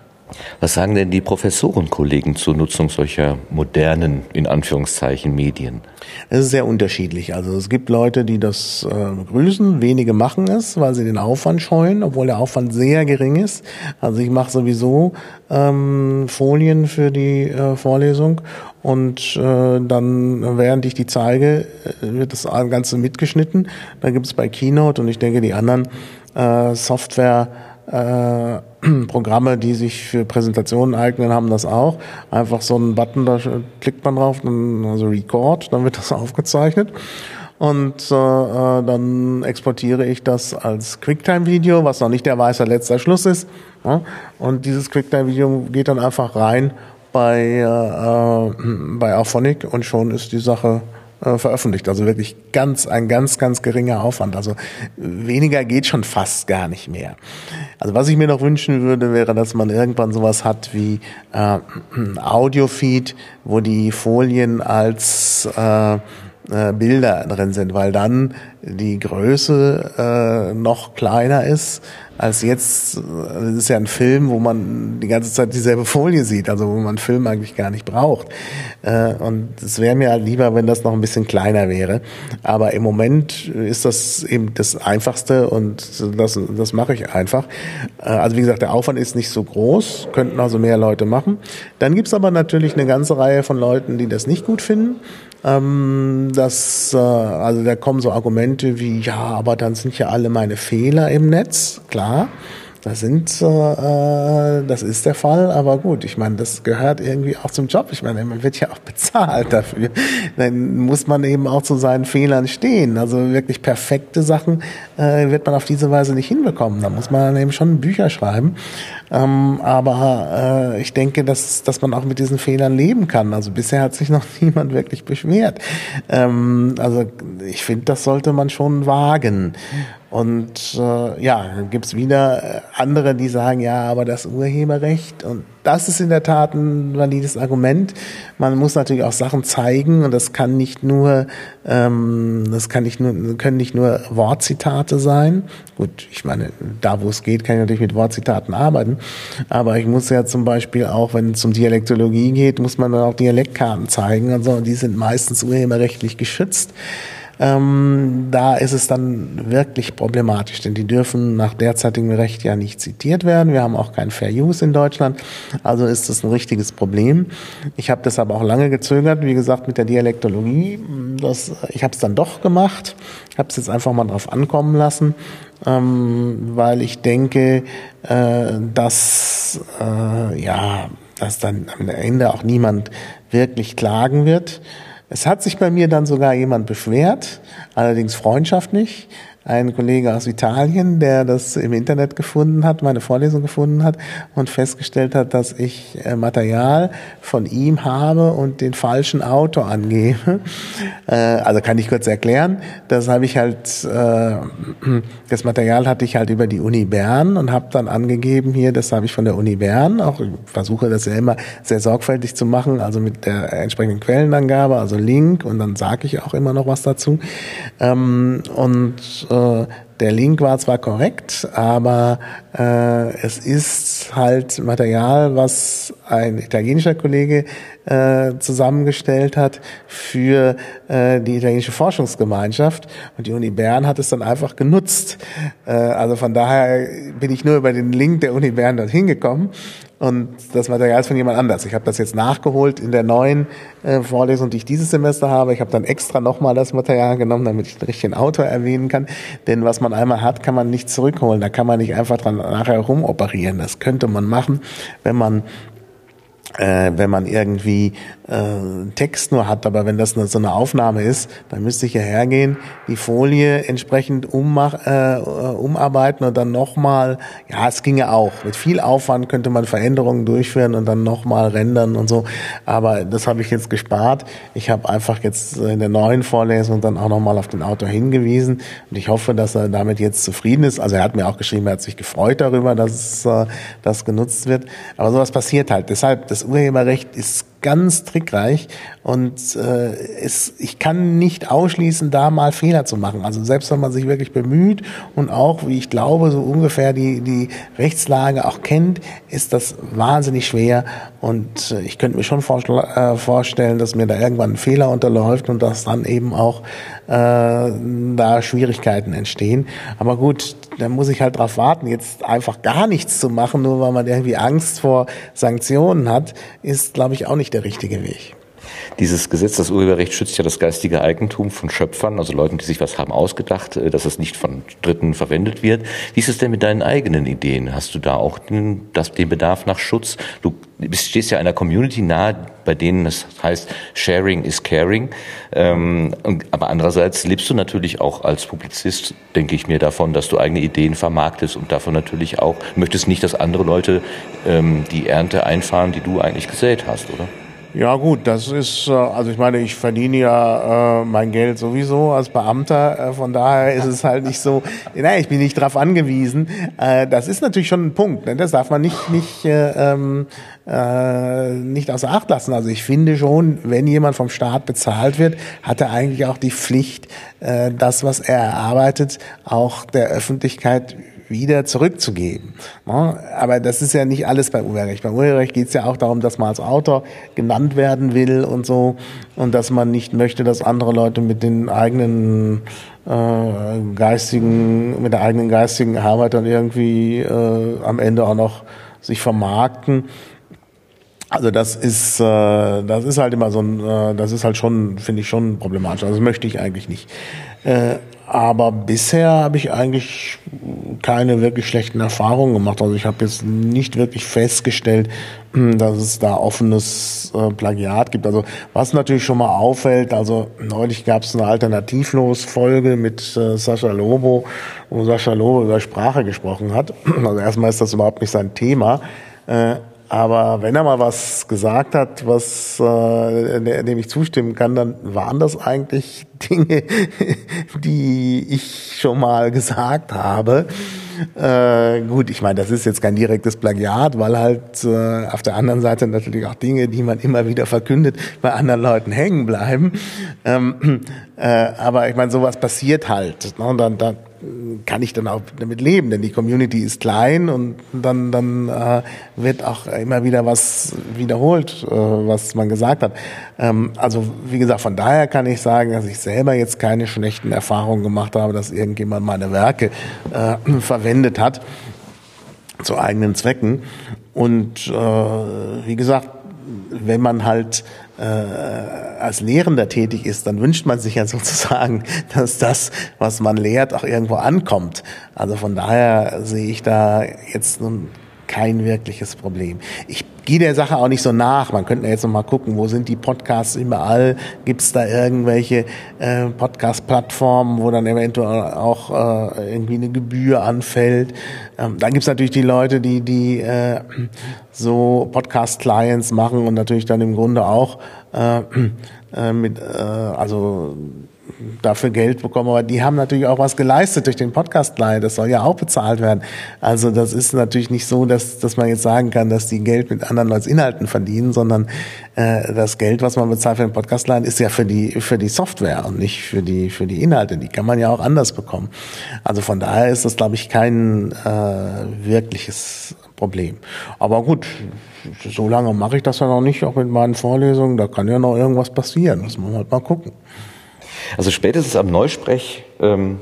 Was sagen denn die Professorenkollegen zur Nutzung solcher modernen, in Anführungszeichen, Medien? Es ist sehr unterschiedlich. Also es gibt Leute, die das äh, begrüßen, wenige machen es, weil sie den Aufwand scheuen, obwohl der Aufwand sehr gering ist. Also ich mache sowieso ähm, Folien für die äh, Vorlesung und äh, dann, während ich die zeige, äh, wird das Ganze mitgeschnitten. Da gibt es bei Keynote und ich denke, die anderen äh, Software äh, Programme, die sich für Präsentationen eignen, haben das auch. Einfach so einen Button, da klickt man drauf, dann, also Record, dann wird das aufgezeichnet. Und äh, äh, dann exportiere ich das als Quicktime-Video, was noch nicht der weiße letzter Schluss ist. Ja? Und dieses Quicktime-Video geht dann einfach rein bei, äh, äh bei Auphonic und schon ist die Sache äh, veröffentlicht. Also wirklich ganz, ein ganz, ganz geringer Aufwand. Also weniger geht schon fast gar nicht mehr. Also was ich mir noch wünschen würde, wäre, dass man irgendwann sowas hat wie äh, Audiofeed, wo die Folien als äh, äh, Bilder drin sind, weil dann die Größe äh, noch kleiner ist als jetzt. Das ist ja ein Film, wo man die ganze Zeit dieselbe Folie sieht, also wo man Film eigentlich gar nicht braucht. Äh, und es wäre mir halt lieber, wenn das noch ein bisschen kleiner wäre. Aber im Moment ist das eben das Einfachste und das, das mache ich einfach. Äh, also wie gesagt, der Aufwand ist nicht so groß, könnten also mehr Leute machen. Dann gibt's aber natürlich eine ganze Reihe von Leuten, die das nicht gut finden. Ähm, das, äh, also da kommen so Argumente wie, ja, aber dann sind ja alle meine Fehler im Netz. Klar, das sind, äh, äh, das ist der Fall, aber gut, ich meine, das gehört irgendwie auch zum Job. Ich meine, man wird ja auch bezahlt dafür. Dann muss man eben auch zu seinen Fehlern stehen. Also wirklich perfekte Sachen äh, wird man auf diese Weise nicht hinbekommen. Da muss man eben schon Bücher schreiben. Ähm, aber äh, ich denke, dass, dass man auch mit diesen Fehlern leben kann. Also bisher hat sich noch niemand wirklich beschwert. Ähm, also ich finde, das sollte man schon wagen. Und äh, ja, dann gibt's wieder äh, andere, die sagen, ja, aber das Urheberrecht und das ist in der Tat ein valides Argument. Man muss natürlich auch Sachen zeigen und das kann nicht nur, ähm, das kann nicht nur, können nicht nur Wortzitate sein. Gut, ich meine, da wo es geht, kann ich natürlich mit Wortzitaten arbeiten. Aber ich muss ja zum Beispiel auch, wenn es um Dialektologie geht, muss man dann auch Dialektkarten zeigen und so. Und die sind meistens urheberrechtlich geschützt. Ähm, da ist es dann wirklich problematisch, denn die dürfen nach derzeitigem Recht ja nicht zitiert werden. Wir haben auch kein Fair Use in Deutschland, also ist das ein richtiges Problem. Ich habe das aber auch lange gezögert, wie gesagt, mit der Dialektologie. Das, ich habe es dann doch gemacht, habe es jetzt einfach mal drauf ankommen lassen, ähm, weil ich denke, äh, dass äh, ja, dass dann am Ende auch niemand wirklich klagen wird. Es hat sich bei mir dann sogar jemand beschwert, allerdings freundschaftlich, ein Kollege aus Italien, der das im Internet gefunden hat, meine Vorlesung gefunden hat und festgestellt hat, dass ich äh, Material von ihm habe und den falschen Autor angebe. Äh, also kann ich kurz erklären. Das habe ich halt, äh, das Material hatte ich halt über die Uni Bern und habe dann angegeben hier, das habe ich von der Uni Bern. Auch versuche das ja immer sehr sorgfältig zu machen, also mit der entsprechenden Quellenangabe, also Link und dann sage ich auch immer noch was dazu. Ähm, und äh, der Link war zwar korrekt, aber äh, es ist halt Material, was ein italienischer Kollege äh, zusammengestellt hat für äh, die italienische Forschungsgemeinschaft und die Uni Bern hat es dann einfach genutzt. Äh, also von daher bin ich nur über den Link der Uni Bern dorthin gekommen und das Material ist von jemand anders. Ich habe das jetzt nachgeholt in der neuen äh, Vorlesung, die ich dieses Semester habe. Ich habe dann extra nochmal das Material genommen, damit ich den richtigen Autor erwähnen kann. Denn was man einmal hat, kann man nicht zurückholen. Da kann man nicht einfach dran nachher rumoperieren. Das könnte man machen, wenn man äh, wenn man irgendwie äh, Text nur hat, aber wenn das eine, so eine Aufnahme ist, dann müsste ich ja hergehen, die Folie entsprechend ummach, äh, umarbeiten und dann nochmal, ja, es ginge auch. Mit viel Aufwand könnte man Veränderungen durchführen und dann nochmal rendern und so. Aber das habe ich jetzt gespart. Ich habe einfach jetzt in der neuen Vorlesung dann auch nochmal auf den Autor hingewiesen und ich hoffe, dass er damit jetzt zufrieden ist. Also er hat mir auch geschrieben, er hat sich gefreut darüber, dass äh, das genutzt wird. Aber sowas passiert halt. Deshalb, das Urheberrecht ist ganz trickreich und äh, es, ich kann nicht ausschließen, da mal Fehler zu machen. Also selbst wenn man sich wirklich bemüht und auch, wie ich glaube, so ungefähr die, die Rechtslage auch kennt, ist das wahnsinnig schwer und äh, ich könnte mir schon äh, vorstellen, dass mir da irgendwann ein Fehler unterläuft und dass dann eben auch äh, da Schwierigkeiten entstehen. Aber gut, da muss ich halt drauf warten, jetzt einfach gar nichts zu machen, nur weil man irgendwie Angst vor Sanktionen hat, ist, glaube ich, auch nicht der richtige Weg. Dieses Gesetz, das Urheberrecht schützt ja das geistige Eigentum von Schöpfern, also Leuten, die sich was haben ausgedacht, äh, dass es nicht von Dritten verwendet wird. Wie ist es denn mit deinen eigenen Ideen? Hast du da auch den, das, den Bedarf nach Schutz? Du bist, stehst ja einer Community nahe, bei denen es heißt, Sharing is Caring. Ähm, aber andererseits lebst du natürlich auch als Publizist, denke ich mir, davon, dass du eigene Ideen vermarktest und davon natürlich auch möchtest nicht, dass andere Leute ähm, die Ernte einfahren, die du eigentlich gesät hast, oder? Ja gut, das ist, äh, also ich meine, ich verdiene ja äh, mein Geld sowieso als Beamter, äh, von daher ist es halt nicht so, naja, ich bin nicht drauf angewiesen. Äh, das ist natürlich schon ein Punkt, ne? das darf man nicht, nicht, äh, ähm, äh, nicht außer Acht lassen. Also ich finde schon, wenn jemand vom Staat bezahlt wird, hat er eigentlich auch die Pflicht, äh, das, was er erarbeitet, auch der Öffentlichkeit wieder zurückzugeben. Aber das ist ja nicht alles bei Urheberrecht. Bei Urheberrecht geht es ja auch darum, dass man als Autor genannt werden will und so und dass man nicht möchte, dass andere Leute mit den eigenen äh, geistigen, mit der eigenen geistigen Arbeit dann irgendwie äh, am Ende auch noch sich vermarkten. Also das ist, äh, das ist halt immer so ein, äh, das ist halt schon, finde ich schon problematisch. Also das möchte ich eigentlich nicht. Äh, aber bisher habe ich eigentlich keine wirklich schlechten Erfahrungen gemacht. Also ich habe jetzt nicht wirklich festgestellt, hm, dass es da offenes äh, Plagiat gibt. Also was natürlich schon mal auffällt, also neulich gab es eine Alternativlos-Folge mit äh, Sascha Lobo, wo Sascha Lobo über Sprache gesprochen hat. Also erstmal ist das überhaupt nicht sein Thema. Aber wenn er mal was gesagt hat, was äh, dem ich zustimmen kann, dann waren das eigentlich Dinge, die ich schon mal gesagt habe. Äh, gut, ich meine, das ist jetzt kein direktes Plagiat, weil halt äh, auf der anderen Seite natürlich auch Dinge, die man immer wieder verkündet, bei anderen Leuten hängen bleiben. Ähm, äh, aber ich meine, sowas passiert halt. Ne? Und dann, dann kann ich dann auch damit leben, denn die Community ist klein und dann, dann äh, wird auch immer wieder was wiederholt, äh, was man gesagt hat. Ähm, also wie gesagt, von daher kann ich sagen, dass ich selber jetzt keine schlechten Erfahrungen gemacht habe, dass irgendjemand meine Werke äh, verwendet hat zu eigenen Zwecken. Und äh, wie gesagt, wenn man halt äh, als Lehrender tätig ist, dann wünscht man sich ja sozusagen, dass das, was man lehrt, auch irgendwo ankommt. Also von daher sehe ich da jetzt nun kein wirkliches Problem. Ich gehe der Sache auch nicht so nach. Man könnte jetzt noch mal gucken, wo sind die Podcasts überall? Gibt es da irgendwelche äh, Podcast-Plattformen, wo dann eventuell auch äh, irgendwie eine Gebühr anfällt? Ähm, dann gibt es natürlich die Leute, die die äh, so Podcast-Clients machen und natürlich dann im Grunde auch äh, äh, mit äh, also dafür Geld bekommen, aber die haben natürlich auch was geleistet durch den Podcast Client. Das soll ja auch bezahlt werden. Also das ist natürlich nicht so, dass, dass man jetzt sagen kann, dass die Geld mit anderen Leuten Inhalten verdienen, sondern äh, das Geld, was man bezahlt für den Podcast Client, ist ja für die für die Software und nicht für die für die Inhalte. Die kann man ja auch anders bekommen. Also von daher ist das, glaube ich, kein äh, wirkliches Problem. Aber gut, so lange mache ich das ja noch nicht, auch mit meinen Vorlesungen. Da kann ja noch irgendwas passieren. Das muss man halt mal gucken. Also spätestens am Neusprech ähm,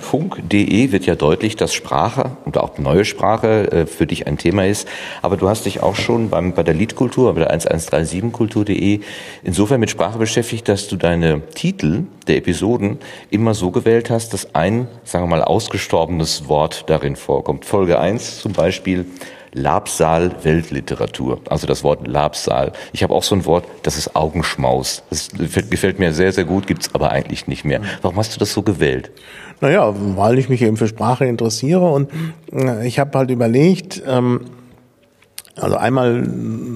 Funk.de wird ja deutlich, dass Sprache und auch neue Sprache äh, für dich ein Thema ist. Aber du hast dich auch schon beim, bei der Liedkultur, bei der 1137kultur.de insofern mit Sprache beschäftigt, dass du deine Titel der Episoden immer so gewählt hast, dass ein, sagen wir mal, ausgestorbenes Wort darin vorkommt. Folge 1 zum Beispiel Labsal Weltliteratur. Also das Wort Labsal. Ich habe auch so ein Wort, das ist Augenschmaus. Das gefällt mir sehr, sehr gut, gibt's aber eigentlich nicht mehr. Warum hast du das so gewählt? Naja, weil ich mich eben für Sprache interessiere und äh, ich habe halt überlegt, ähm, also einmal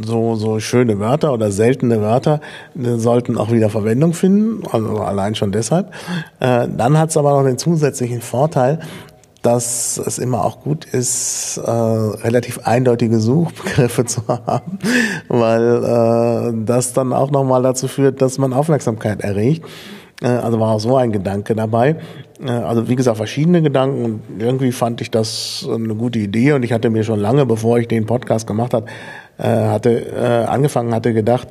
so, so schöne Wörter oder seltene Wörter äh, sollten auch wieder Verwendung finden, also allein schon deshalb. Äh, dann hat es aber noch den zusätzlichen Vorteil, dass es immer auch gut ist, äh, relativ eindeutige Suchbegriffe zu haben, weil äh, das dann auch nochmal dazu führt, dass man Aufmerksamkeit erregt. Äh, also war auch so ein Gedanke dabei. Äh, also wie gesagt, verschiedene Gedanken und irgendwie fand ich das eine gute Idee und ich hatte mir schon lange, bevor ich den Podcast gemacht hat, äh, hatte äh, angefangen hatte gedacht,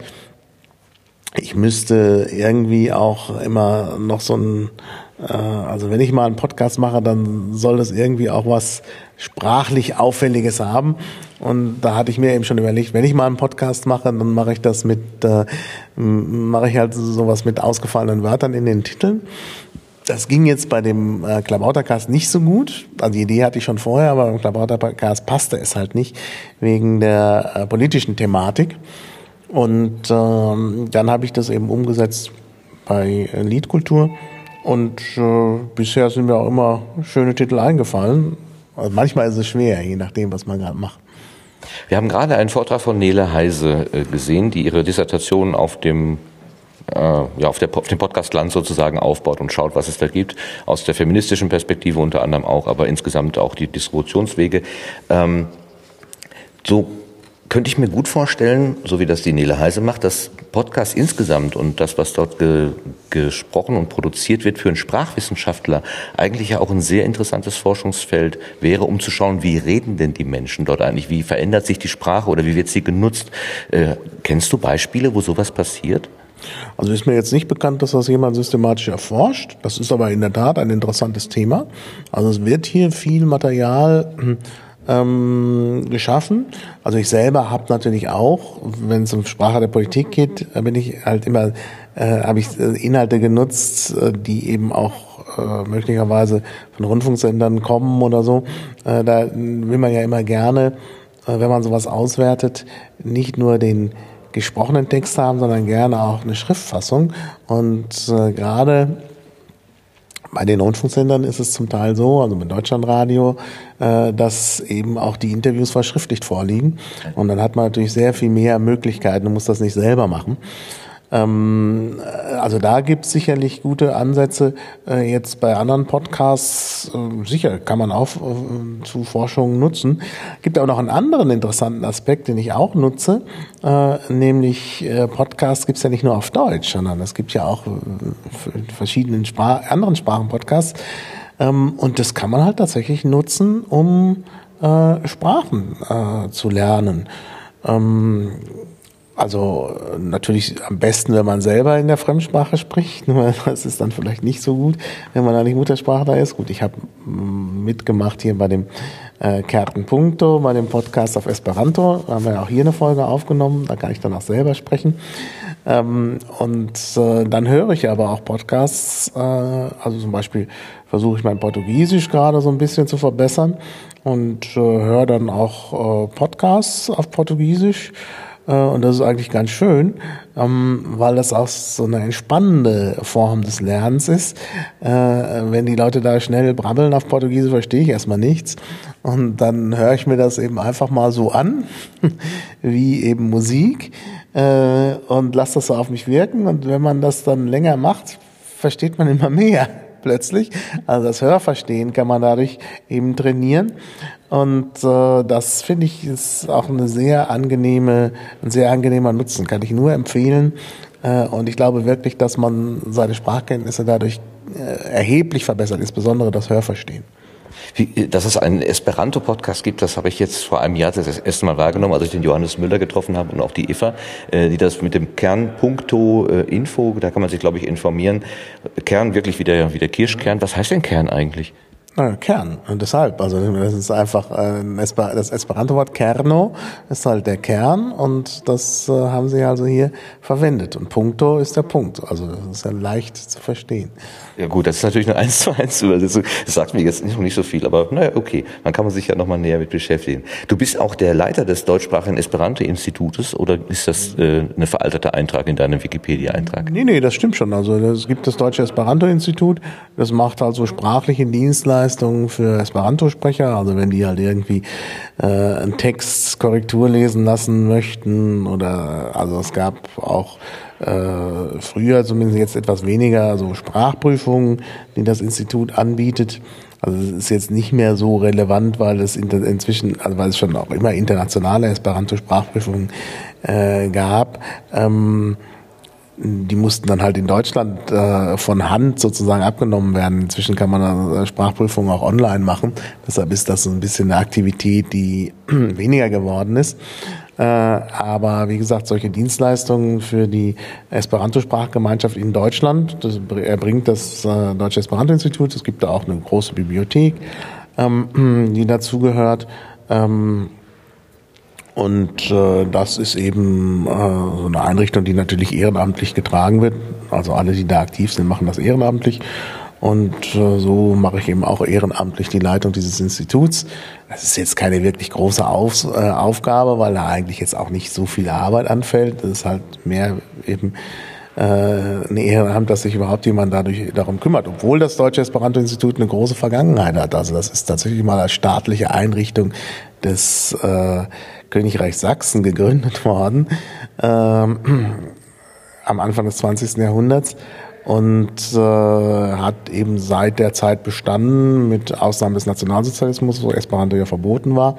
ich müsste irgendwie auch immer noch so ein also wenn ich mal einen Podcast mache, dann soll das irgendwie auch was sprachlich Auffälliges haben. Und da hatte ich mir eben schon überlegt, wenn ich mal einen Podcast mache, dann mache ich das mit, äh, mache ich halt sowas mit ausgefallenen Wörtern in den Titeln. Das ging jetzt bei dem äh, Klabautercast nicht so gut. Also die Idee hatte ich schon vorher, aber beim Klabautercast passte es halt nicht wegen der äh, politischen Thematik. Und ähm, dann habe ich das eben umgesetzt bei äh, Liedkultur. Und äh, bisher sind mir auch immer schöne Titel eingefallen. Also manchmal ist es schwer, je nachdem, was man gerade macht. Wir haben gerade einen Vortrag von Nele Heise äh, gesehen, die ihre Dissertation auf dem äh, ja, auf, der, auf dem Podcast Land sozusagen aufbaut und schaut, was es da gibt, aus der feministischen Perspektive unter anderem auch, aber insgesamt auch die Distributionswege. Ähm, so könnte ich mir gut vorstellen, so wie das die Nele Heise macht, dass Podcast insgesamt und das, was dort ge gesprochen und produziert wird für einen Sprachwissenschaftler, eigentlich ja auch ein sehr interessantes Forschungsfeld wäre, um zu schauen, wie reden denn die Menschen dort eigentlich, wie verändert sich die Sprache oder wie wird sie genutzt. Äh, kennst du Beispiele, wo sowas passiert? Also ist mir jetzt nicht bekannt, dass das jemand systematisch erforscht. Das ist aber in der Tat ein interessantes Thema. Also es wird hier viel Material ähm, geschaffen. Also ich selber habe natürlich auch, wenn es um Sprache der Politik geht, bin ich halt immer, äh, habe ich äh, Inhalte genutzt, äh, die eben auch äh, möglicherweise von Rundfunksendern kommen oder so. Äh, da will man ja immer gerne, äh, wenn man sowas auswertet, nicht nur den gesprochenen Text haben, sondern gerne auch eine Schriftfassung. Und äh, gerade bei den Rundfunksendern ist es zum Teil so, also mit Deutschlandradio, äh, dass eben auch die Interviews verschriftlicht vorliegen. Und dann hat man natürlich sehr viel mehr Möglichkeiten und muss das nicht selber machen. Ähm, also da gibt es sicherlich gute Ansätze. Äh, jetzt bei anderen Podcasts, äh, sicher kann man auch äh, zu Forschungen nutzen. Gibt aber noch einen anderen interessanten Aspekt, den ich auch nutze, äh, nämlich äh, Podcasts gibt es ja nicht nur auf Deutsch, sondern es gibt ja auch äh, verschiedenen Spar anderen Sprachen Podcasts. Ähm, und das kann man halt tatsächlich nutzen, um Sprachen zu lernen. Ähm, also natürlich am besten, wenn man selber in der Fremdsprache spricht. Das ist dann vielleicht nicht so gut, wenn man da nicht Muttersprachler ist. Gut, ich habe mm, mitgemacht hier bei dem äh, Kerten bei dem Podcast auf Esperanto. Da haben wir auch hier eine Folge aufgenommen. Da kann ich dann auch selber sprechen. Ähm, und äh, dann höre ich aber auch Podcasts. Äh, also zum Beispiel versuche ich mein Portugiesisch gerade so ein bisschen zu verbessern und äh, höre dann auch äh, Podcasts auf Portugiesisch. Äh, und das ist eigentlich ganz schön, ähm, weil das auch so eine entspannende Form des Lernens ist. Äh, wenn die Leute da schnell brabbeln auf Portugiesisch, verstehe ich erstmal nichts. Und dann höre ich mir das eben einfach mal so an, wie eben Musik, äh, und lasse das so auf mich wirken. Und wenn man das dann länger macht, versteht man immer mehr plötzlich. Also das Hörverstehen kann man dadurch eben trainieren. Und äh, das finde ich ist auch eine sehr angenehme, ein sehr angenehmer Nutzen. Kann ich nur empfehlen. Äh, und ich glaube wirklich, dass man seine Sprachkenntnisse dadurch äh, erheblich verbessert, insbesondere das Hörverstehen. Wie, dass es einen Esperanto-Podcast gibt, das habe ich jetzt vor einem Jahr das erste Mal wahrgenommen, als ich den Johannes Müller getroffen habe und auch die Eva, äh, die das mit dem Kern Punkto äh, Info, da kann man sich, glaube ich, informieren. Kern wirklich wie der, wie der Kirschkern. Was heißt denn Kern eigentlich? Na, Kern. Und deshalb, also das ist einfach äh, das Esperanto-Wort Kerno ist halt der Kern und das äh, haben sie also hier verwendet. Und Punkto ist der Punkt. Also das ist ja leicht zu verstehen. Ja gut, das ist natürlich eine eins zu eins Übersetzung. Das sagt mir jetzt noch nicht so viel, aber naja, okay. Man kann man sich ja nochmal näher mit beschäftigen. Du bist auch der Leiter des deutschsprachigen Esperanto-Institutes oder ist das äh, eine veraltete Eintrag in deinem Wikipedia-Eintrag? Nee, nee, das stimmt schon. Also es gibt das Deutsche Esperanto-Institut, das macht also sprachliche Dienstleistungen für Esperanto-Sprecher. Also wenn die halt irgendwie äh, einen Text Korrektur lesen lassen möchten oder also es gab auch äh, früher zumindest jetzt etwas weniger so Sprachprüfungen, die das Institut anbietet. Also es ist jetzt nicht mehr so relevant, weil es inzwischen, also weil es schon auch immer internationale Esperanto-Sprachprüfungen äh, gab. Ähm, die mussten dann halt in Deutschland äh, von Hand sozusagen abgenommen werden. Inzwischen kann man äh, Sprachprüfungen auch online machen. Deshalb ist das so ein bisschen eine Aktivität, die weniger geworden ist. Äh, aber wie gesagt, solche Dienstleistungen für die Esperanto-Sprachgemeinschaft in Deutschland, das erbringt das äh, Deutsche Esperanto-Institut. Es gibt da auch eine große Bibliothek, ähm, die dazugehört. Ähm, und äh, das ist eben äh, so eine Einrichtung, die natürlich ehrenamtlich getragen wird. Also alle, die da aktiv sind, machen das ehrenamtlich. Und äh, so mache ich eben auch ehrenamtlich die Leitung dieses Instituts. Das ist jetzt keine wirklich große Auf, äh, Aufgabe, weil da eigentlich jetzt auch nicht so viel Arbeit anfällt. Das ist halt mehr eben äh, eine Ehrenamt, dass sich überhaupt jemand dadurch darum kümmert, obwohl das Deutsche Esperanto-Institut eine große Vergangenheit hat. Also das ist tatsächlich mal als staatliche Einrichtung des äh, Königreich Sachsen gegründet worden, ähm, am Anfang des 20. Jahrhunderts und äh, hat eben seit der Zeit bestanden, mit Ausnahme des Nationalsozialismus, wo Esperanto ja verboten war,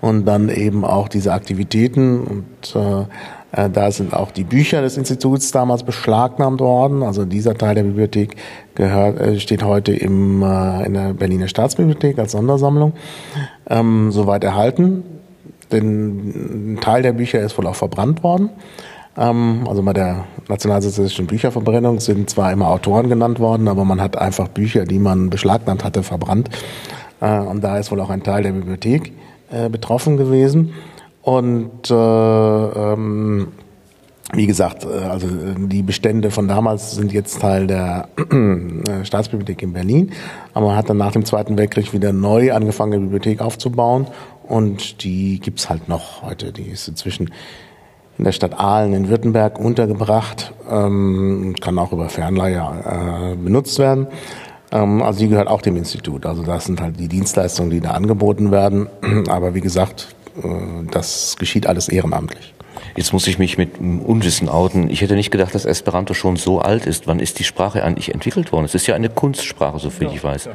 und dann eben auch diese Aktivitäten und äh, äh, da sind auch die Bücher des Instituts damals beschlagnahmt worden. Also dieser Teil der Bibliothek gehört, äh, steht heute im, äh, in der Berliner Staatsbibliothek als Sondersammlung ähm, soweit erhalten. Denn ein Teil der Bücher ist wohl auch verbrannt worden. Ähm, also bei der nationalsozialistischen Bücherverbrennung sind zwar immer Autoren genannt worden, aber man hat einfach Bücher, die man beschlagnahmt hatte, verbrannt. Äh, und da ist wohl auch ein Teil der Bibliothek äh, betroffen gewesen. Und äh, ähm, wie gesagt, also die Bestände von damals sind jetzt Teil der Staatsbibliothek in Berlin, aber man hat dann nach dem Zweiten Weltkrieg wieder neu angefangen, eine Bibliothek aufzubauen und die gibt's halt noch heute. Die ist inzwischen in der Stadt Aalen in Württemberg untergebracht, ähm, kann auch über Fernleihe äh, benutzt werden. Ähm, also die gehört auch dem Institut. Also das sind halt die Dienstleistungen, die da angeboten werden. Aber wie gesagt, äh, das geschieht alles ehrenamtlich. Jetzt muss ich mich mit Unwissen outen. Ich hätte nicht gedacht, dass Esperanto schon so alt ist. Wann ist die Sprache eigentlich entwickelt worden? Es ist ja eine Kunstsprache, soviel ja, ich weiß. Ja.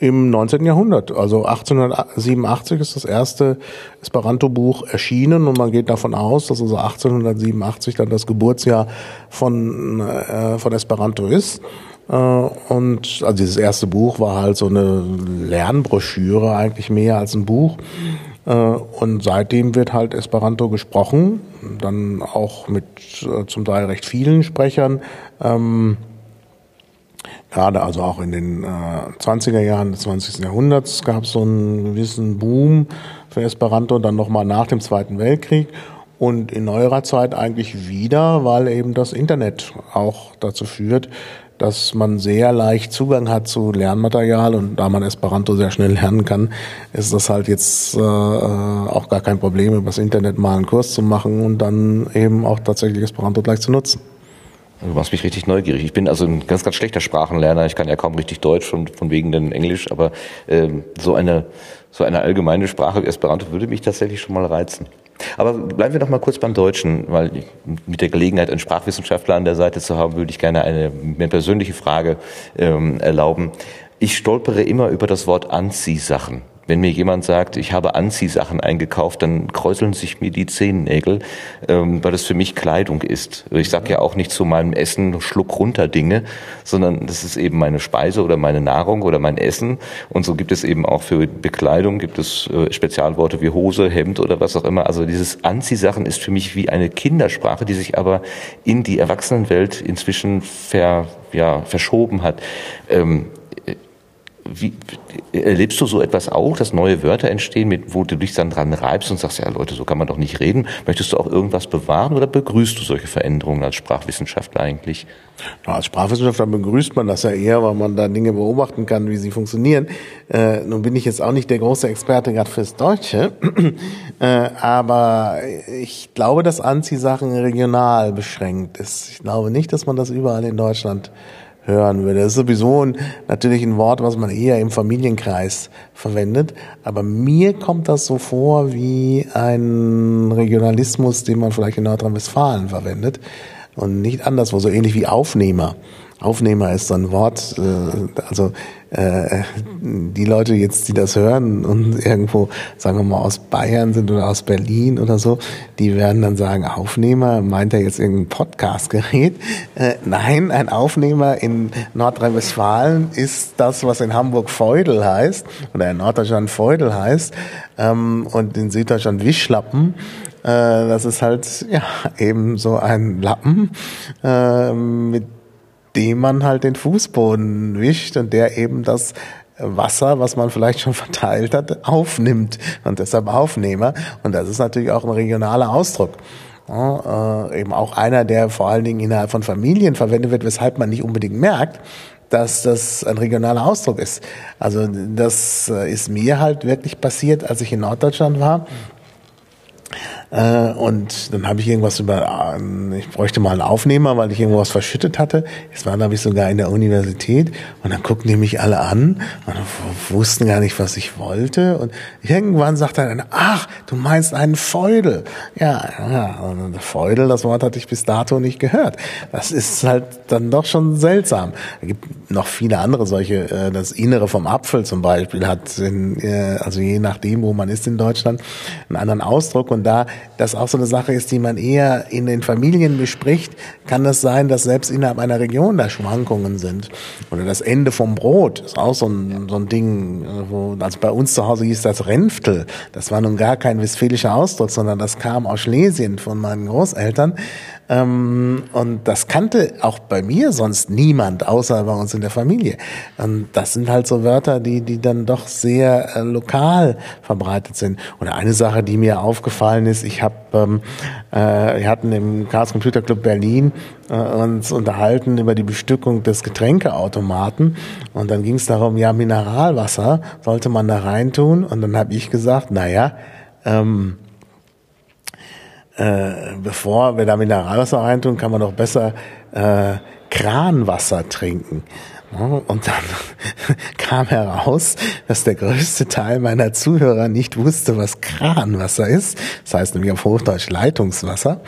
Im 19. Jahrhundert, also 1887 ist das erste Esperanto-Buch erschienen und man geht davon aus, dass also 1887 dann das Geburtsjahr von, äh, von Esperanto ist. Äh, und also dieses erste Buch war halt so eine Lernbroschüre, eigentlich mehr als ein Buch. Äh, und seitdem wird halt Esperanto gesprochen, dann auch mit äh, zum Teil recht vielen Sprechern. Ähm, gerade also auch in den 20er Jahren des 20. Jahrhunderts gab es so einen gewissen Boom für Esperanto, dann nochmal nach dem Zweiten Weltkrieg und in neuerer Zeit eigentlich wieder, weil eben das Internet auch dazu führt, dass man sehr leicht Zugang hat zu Lernmaterial und da man Esperanto sehr schnell lernen kann, ist das halt jetzt äh, auch gar kein Problem, übers Internet mal einen Kurs zu machen und dann eben auch tatsächlich Esperanto gleich zu nutzen. Du machst mich richtig neugierig. Ich bin also ein ganz, ganz schlechter Sprachenlerner. Ich kann ja kaum richtig Deutsch von, von wegen denn Englisch, aber ähm, so eine so eine allgemeine Sprache wie Esperanto würde mich tatsächlich schon mal reizen. Aber bleiben wir noch mal kurz beim Deutschen, weil mit der Gelegenheit, einen Sprachwissenschaftler an der Seite zu haben, würde ich gerne eine mir persönliche Frage ähm, erlauben. Ich stolpere immer über das Wort Anziehsachen. Wenn mir jemand sagt, ich habe Anziehsachen eingekauft, dann kräuseln sich mir die Zehennägel, ähm, weil das für mich Kleidung ist. Ich sage ja auch nicht zu meinem Essen Schluck runter Dinge, sondern das ist eben meine Speise oder meine Nahrung oder mein Essen. Und so gibt es eben auch für Bekleidung, gibt es äh, Spezialworte wie Hose, Hemd oder was auch immer. Also dieses Anziehsachen ist für mich wie eine Kindersprache, die sich aber in die Erwachsenenwelt inzwischen ver, ja, verschoben hat. Ähm, wie, erlebst du so etwas auch, dass neue Wörter entstehen, mit, wo du dich dann dran reibst und sagst, ja Leute, so kann man doch nicht reden. Möchtest du auch irgendwas bewahren oder begrüßt du solche Veränderungen als Sprachwissenschaftler eigentlich? Ja, als Sprachwissenschaftler begrüßt man das ja eher, weil man da Dinge beobachten kann, wie sie funktionieren. Äh, nun bin ich jetzt auch nicht der große Experte gerade fürs Deutsche, äh, aber ich glaube, dass Anziehsachen regional beschränkt ist. Ich glaube nicht, dass man das überall in Deutschland hören würde. Das ist sowieso ein, natürlich ein Wort, was man eher im Familienkreis verwendet. Aber mir kommt das so vor wie ein Regionalismus, den man vielleicht in Nordrhein-Westfalen verwendet und nicht anderswo, so ähnlich wie Aufnehmer. Aufnehmer ist so ein Wort, äh, also äh, die Leute jetzt, die das hören und irgendwo, sagen wir mal, aus Bayern sind oder aus Berlin oder so, die werden dann sagen, Aufnehmer, meint er jetzt irgendein Podcastgerät? Äh, nein, ein Aufnehmer in Nordrhein-Westfalen ist das, was in Hamburg Feudel heißt oder in Norddeutschland Feudel heißt ähm, und in Süddeutschland Wischlappen äh, das ist halt ja eben so ein Lappen äh, mit dem man halt den Fußboden wischt und der eben das Wasser, was man vielleicht schon verteilt hat, aufnimmt und deshalb Aufnehmer. Und das ist natürlich auch ein regionaler Ausdruck. Ja, äh, eben auch einer, der vor allen Dingen innerhalb von Familien verwendet wird, weshalb man nicht unbedingt merkt, dass das ein regionaler Ausdruck ist. Also das äh, ist mir halt wirklich passiert, als ich in Norddeutschland war Äh, und dann habe ich irgendwas über, äh, ich bräuchte mal einen Aufnehmer, weil ich irgendwas verschüttet hatte. Jetzt war, glaube ich, sogar in der Universität. Und dann guckten die mich alle an und wussten gar nicht, was ich wollte. Und irgendwann sagt einer, ach, du meinst einen Feudel. Ja, ja, Feudel, das Wort hatte ich bis dato nicht gehört. Das ist halt dann doch schon seltsam. Es gibt noch viele andere solche, äh, das Innere vom Apfel zum Beispiel hat, in, äh, also je nachdem, wo man ist in Deutschland, einen anderen Ausdruck. Und da das auch so eine Sache ist, die man eher in den Familien bespricht, kann es sein, dass selbst innerhalb einer Region da Schwankungen sind. Oder das Ende vom Brot ist auch so ein, so ein Ding, wo, also bei uns zu Hause hieß das Renftel. Das war nun gar kein westfälischer Ausdruck, sondern das kam aus Schlesien von meinen Großeltern. Ähm, und das kannte auch bei mir sonst niemand, außer bei uns in der Familie. Und das sind halt so Wörter, die, die dann doch sehr äh, lokal verbreitet sind. Und eine Sache, die mir aufgefallen ist, ich habe, ähm, äh, wir hatten im Chaos Computer Club Berlin äh, uns unterhalten über die Bestückung des Getränkeautomaten. Und dann ging es darum, ja, Mineralwasser sollte man da reintun. Und dann habe ich gesagt, naja, ähm, äh, bevor wir da Mineralwasser reintun, kann man doch besser äh, Kranwasser trinken. Und dann kam heraus, dass der größte Teil meiner Zuhörer nicht wusste, was Kranwasser ist. Das heißt nämlich auf Hochdeutsch Leitungswasser.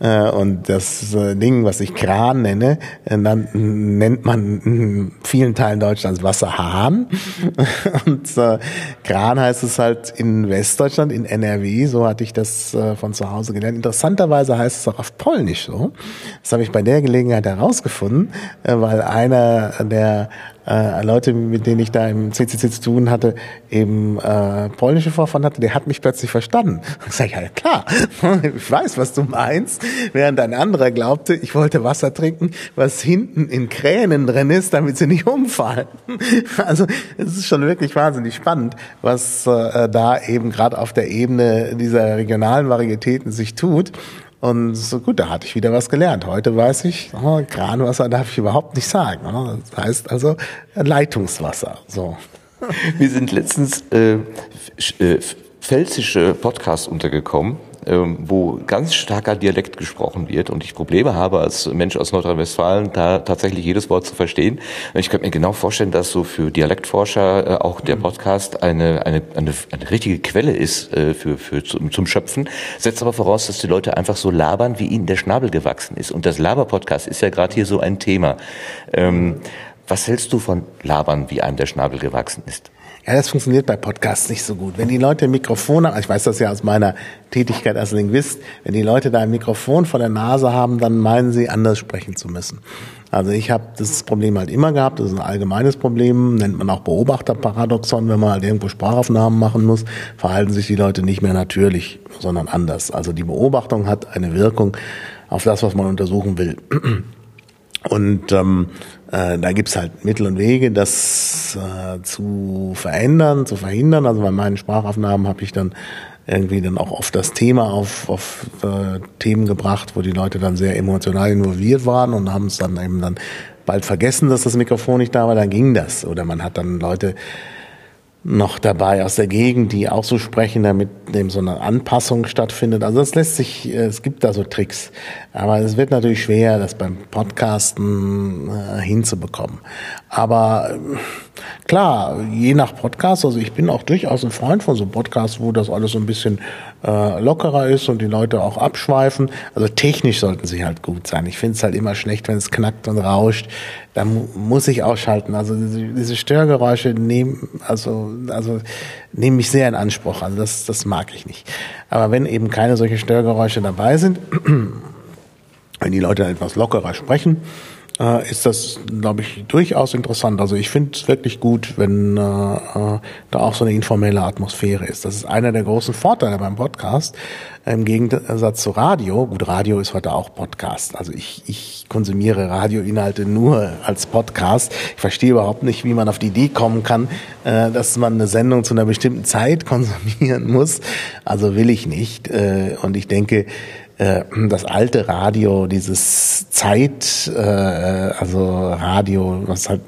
Mhm. Und das äh, Ding, was ich Kran nenne, äh, nennt man in vielen Teilen Deutschlands Wasserhahn. Und Kran heißt es halt in Westdeutschland, in NRW. So hatte ich das von zu Hause gelernt. Interessanterweise heißt es auch auf Polnisch so. Das habe ich bei der Gelegenheit herausgefunden, weil einer der äh, Leute, mit denen ich da im CCC zu tun hatte, eben äh, polnische Vorfahren hatte, der hat mich plötzlich verstanden. Ich sage, ja klar, ich weiß, was du meinst. Während ein anderer glaubte, ich wollte Wasser trinken, was hinten in Kränen drin ist, damit sie nicht umfallen. Also es ist schon wirklich wahnsinnig spannend, was äh, da eben gerade auf der Ebene dieser regionalen Varietäten sich tut. Und so gut, da hatte ich wieder was gelernt. Heute weiß ich, oh, Kranwasser darf ich überhaupt nicht sagen. Oh, das heißt also Leitungswasser. So. Wir sind letztens äh, äh, pfälzische Podcasts untergekommen wo ganz starker Dialekt gesprochen wird und ich Probleme habe als Mensch aus Nordrhein-Westfalen, da tatsächlich jedes Wort zu verstehen. Ich könnte mir genau vorstellen, dass so für Dialektforscher äh, auch der Podcast eine, eine, eine, eine richtige Quelle ist äh, für, für zum, zum Schöpfen. Setzt aber voraus, dass die Leute einfach so labern, wie ihnen der Schnabel gewachsen ist. Und das Laber-Podcast ist ja gerade hier so ein Thema. Ähm, was hältst du von Labern, wie einem der Schnabel gewachsen ist? Ja, das funktioniert bei Podcasts nicht so gut. Wenn die Leute ein Mikrofon haben, ich weiß das ja aus meiner Tätigkeit als Linguist, wenn die Leute da ein Mikrofon vor der Nase haben, dann meinen sie, anders sprechen zu müssen. Also ich habe das Problem halt immer gehabt, das ist ein allgemeines Problem, nennt man auch Beobachterparadoxon, wenn man halt irgendwo Sprachaufnahmen machen muss, verhalten sich die Leute nicht mehr natürlich, sondern anders. Also die Beobachtung hat eine Wirkung auf das, was man untersuchen will. Und ähm, äh, da gibt's halt Mittel und Wege, das äh, zu verändern, zu verhindern. Also bei meinen Sprachaufnahmen habe ich dann irgendwie dann auch oft das Thema auf, auf äh, Themen gebracht, wo die Leute dann sehr emotional involviert waren und haben es dann eben dann bald vergessen, dass das Mikrofon nicht da war, dann ging das. Oder man hat dann Leute noch dabei aus der Gegend, die auch so sprechen, damit dem so eine Anpassung stattfindet. Also es lässt sich, äh, es gibt da so Tricks. Aber es wird natürlich schwer, das beim Podcasten äh, hinzubekommen. Aber äh, klar, je nach Podcast, also ich bin auch durchaus ein Freund von so Podcasts, wo das alles so ein bisschen äh, lockerer ist und die Leute auch abschweifen. Also technisch sollten sie halt gut sein. Ich finde es halt immer schlecht, wenn es knackt und rauscht. Da mu muss ich ausschalten. Also diese, diese Störgeräusche nehmen, also, also nehmen mich sehr in Anspruch. Also das, das mag ich nicht. Aber wenn eben keine solche Störgeräusche dabei sind, wenn die Leute etwas lockerer sprechen, äh, ist das, glaube ich, durchaus interessant. Also ich finde es wirklich gut, wenn äh, äh, da auch so eine informelle Atmosphäre ist. Das ist einer der großen Vorteile beim Podcast. Im Gegensatz zu Radio. Gut, Radio ist heute auch Podcast. Also ich, ich konsumiere Radioinhalte nur als Podcast. Ich verstehe überhaupt nicht, wie man auf die Idee kommen kann, äh, dass man eine Sendung zu einer bestimmten Zeit konsumieren muss. Also will ich nicht. Äh, und ich denke, äh, das alte Radio, dieses Zeit, äh, also Radio, was halt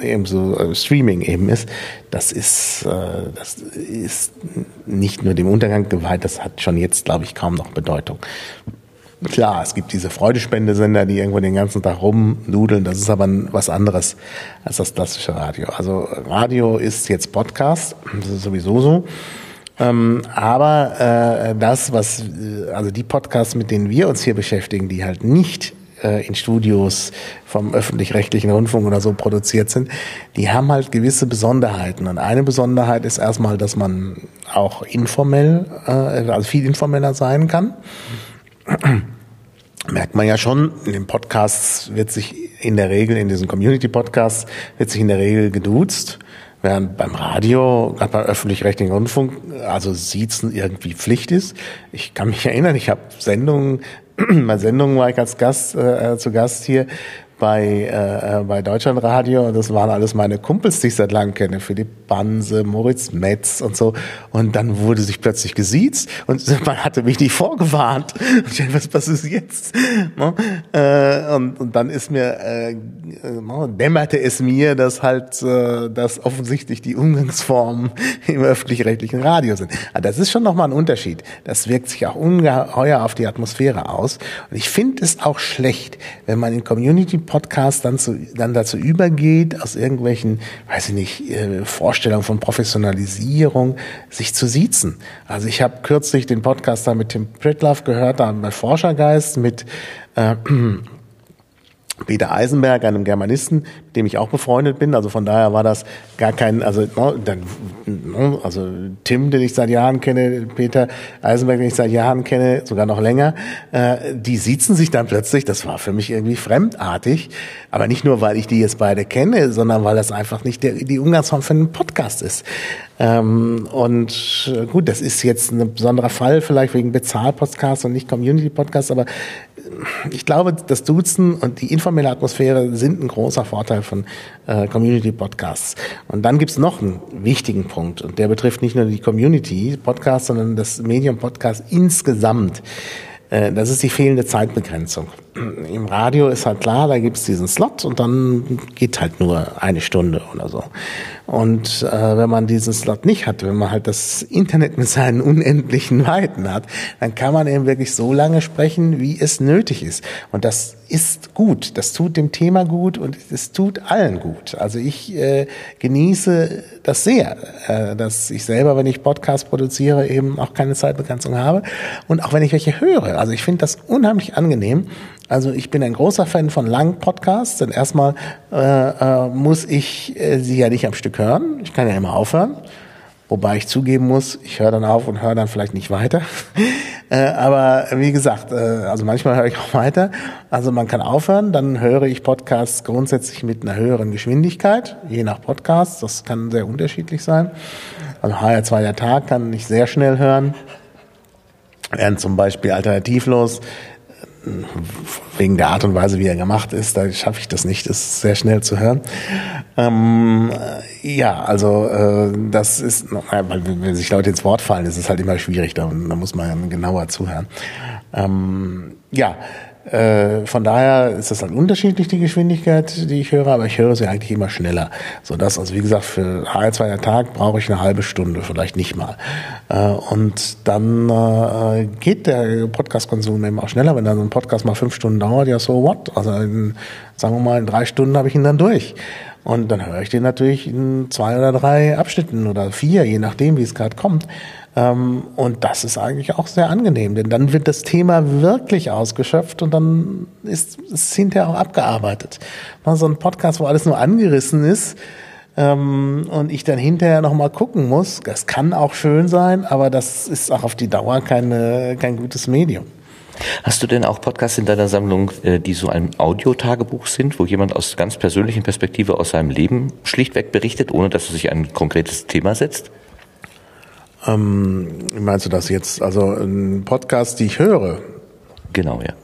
eben so äh, Streaming eben ist, das ist, äh, das ist nicht nur dem Untergang geweiht, das hat schon jetzt, glaube ich, kaum noch Bedeutung. Klar, es gibt diese Freudespendesender, die irgendwo den ganzen Tag rumnudeln. Das ist aber was anderes als das klassische Radio. Also Radio ist jetzt Podcast, das ist sowieso so. Ähm, aber äh, das, was, äh, also die Podcasts, mit denen wir uns hier beschäftigen, die halt nicht äh, in Studios vom öffentlich-rechtlichen Rundfunk oder so produziert sind, die haben halt gewisse Besonderheiten. Und eine Besonderheit ist erstmal, dass man auch informell, äh, also viel informeller sein kann merkt man ja schon, in den Podcasts wird sich in der Regel, in diesen Community-Podcasts, wird sich in der Regel geduzt. Während beim Radio, gerade beim öffentlich-rechtlichen Rundfunk, also Siezen irgendwie Pflicht ist. Ich kann mich erinnern, ich habe Sendungen, bei Sendungen war ich als Gast, äh, zu Gast hier, bei, äh, bei Deutschlandradio. Das waren alles meine Kumpels, die ich seit langem kenne. Philipp Banse, Moritz Metz und so. Und dann wurde sich plötzlich gesiezt und man hatte mich nicht vorgewarnt. Und ich dachte, was passiert jetzt? No? Äh, und, und dann ist mir, äh, no, dämmerte es mir, dass halt, äh, dass offensichtlich die Umgangsformen im öffentlich-rechtlichen Radio sind. Aber das ist schon nochmal ein Unterschied. Das wirkt sich auch ungeheuer auf die Atmosphäre aus. Und ich finde es auch schlecht, wenn man in Community Podcast dann, zu, dann dazu übergeht, aus irgendwelchen, weiß ich nicht, äh, Vorstellungen von Professionalisierung, sich zu siezen. Also ich habe kürzlich den Podcast da mit Tim Pritlove gehört, da bei Forschergeist, mit äh, Peter Eisenberg, einem Germanisten, dem ich auch befreundet bin. Also von daher war das gar kein, also, dann, also Tim, den ich seit Jahren kenne, Peter Eisenberg, den ich seit Jahren kenne, sogar noch länger, äh, die siezen sich dann plötzlich. Das war für mich irgendwie fremdartig. Aber nicht nur, weil ich die jetzt beide kenne, sondern weil das einfach nicht der, die Umgangsform für einen Podcast ist. Ähm, und äh, gut, das ist jetzt ein besonderer Fall, vielleicht wegen Bezahlpodcasts und nicht Community-Podcasts, aber ich glaube, das Duzen und die informelle Atmosphäre sind ein großer Vorteil von äh, Community-Podcasts. Und dann gibt's noch einen wichtigen Punkt, und der betrifft nicht nur die Community-Podcasts, sondern das Medium-Podcast insgesamt. Äh, das ist die fehlende Zeitbegrenzung. Im Radio ist halt klar, da gibt's diesen Slot und dann geht halt nur eine Stunde oder so. Und äh, wenn man diesen Slot nicht hat, wenn man halt das Internet mit seinen unendlichen Weiten hat, dann kann man eben wirklich so lange sprechen, wie es nötig ist. Und das ist gut, das tut dem Thema gut und es tut allen gut. Also ich äh, genieße das sehr, äh, dass ich selber, wenn ich Podcasts produziere, eben auch keine Zeitbegrenzung habe und auch wenn ich welche höre. Also ich finde das unheimlich angenehm. Also ich bin ein großer Fan von langen Podcasts, denn erstmal äh, äh, muss ich äh, sie ja nicht am Stück hören. Ich kann ja immer aufhören. Wobei ich zugeben muss, ich höre dann auf und höre dann vielleicht nicht weiter. äh, aber wie gesagt, äh, also manchmal höre ich auch weiter. Also man kann aufhören, dann höre ich Podcasts grundsätzlich mit einer höheren Geschwindigkeit, je nach Podcast. Das kann sehr unterschiedlich sein. Also HR2 der Tag kann ich sehr schnell hören. Während zum Beispiel alternativlos wegen der Art und Weise, wie er gemacht ist, da schaffe ich das nicht, das sehr schnell zu hören. Ähm, ja, also äh, das ist, weil wenn sich Leute ins Wort fallen, ist es halt immer schwierig, da, da muss man genauer zuhören. Ähm, ja, äh, von daher ist das halt unterschiedlich, die Geschwindigkeit, die ich höre, aber ich höre sie eigentlich immer schneller. So dass, also wie gesagt, für HR2 der Tag brauche ich eine halbe Stunde, vielleicht nicht mal. Äh, und dann äh, geht der Podcast-Konsum eben auch schneller. Wenn dann so ein Podcast mal fünf Stunden dauert, ja so what? Also in, sagen wir mal, in drei Stunden habe ich ihn dann durch. Und dann höre ich den natürlich in zwei oder drei Abschnitten oder vier, je nachdem, wie es gerade kommt. Ähm, und das ist eigentlich auch sehr angenehm, denn dann wird das Thema wirklich ausgeschöpft und dann ist es hinterher auch abgearbeitet. So ein Podcast, wo alles nur angerissen ist, ähm, und ich dann hinterher nochmal gucken muss, das kann auch schön sein, aber das ist auch auf die Dauer keine, kein gutes Medium. Hast du denn auch Podcasts in deiner Sammlung, äh, die so ein Audiotagebuch sind, wo jemand aus ganz persönlichen Perspektive aus seinem Leben schlichtweg berichtet, ohne dass er sich ein konkretes Thema setzt? Ähm, meinst du das jetzt? Also ein Podcast, die ich höre? Genau, ja.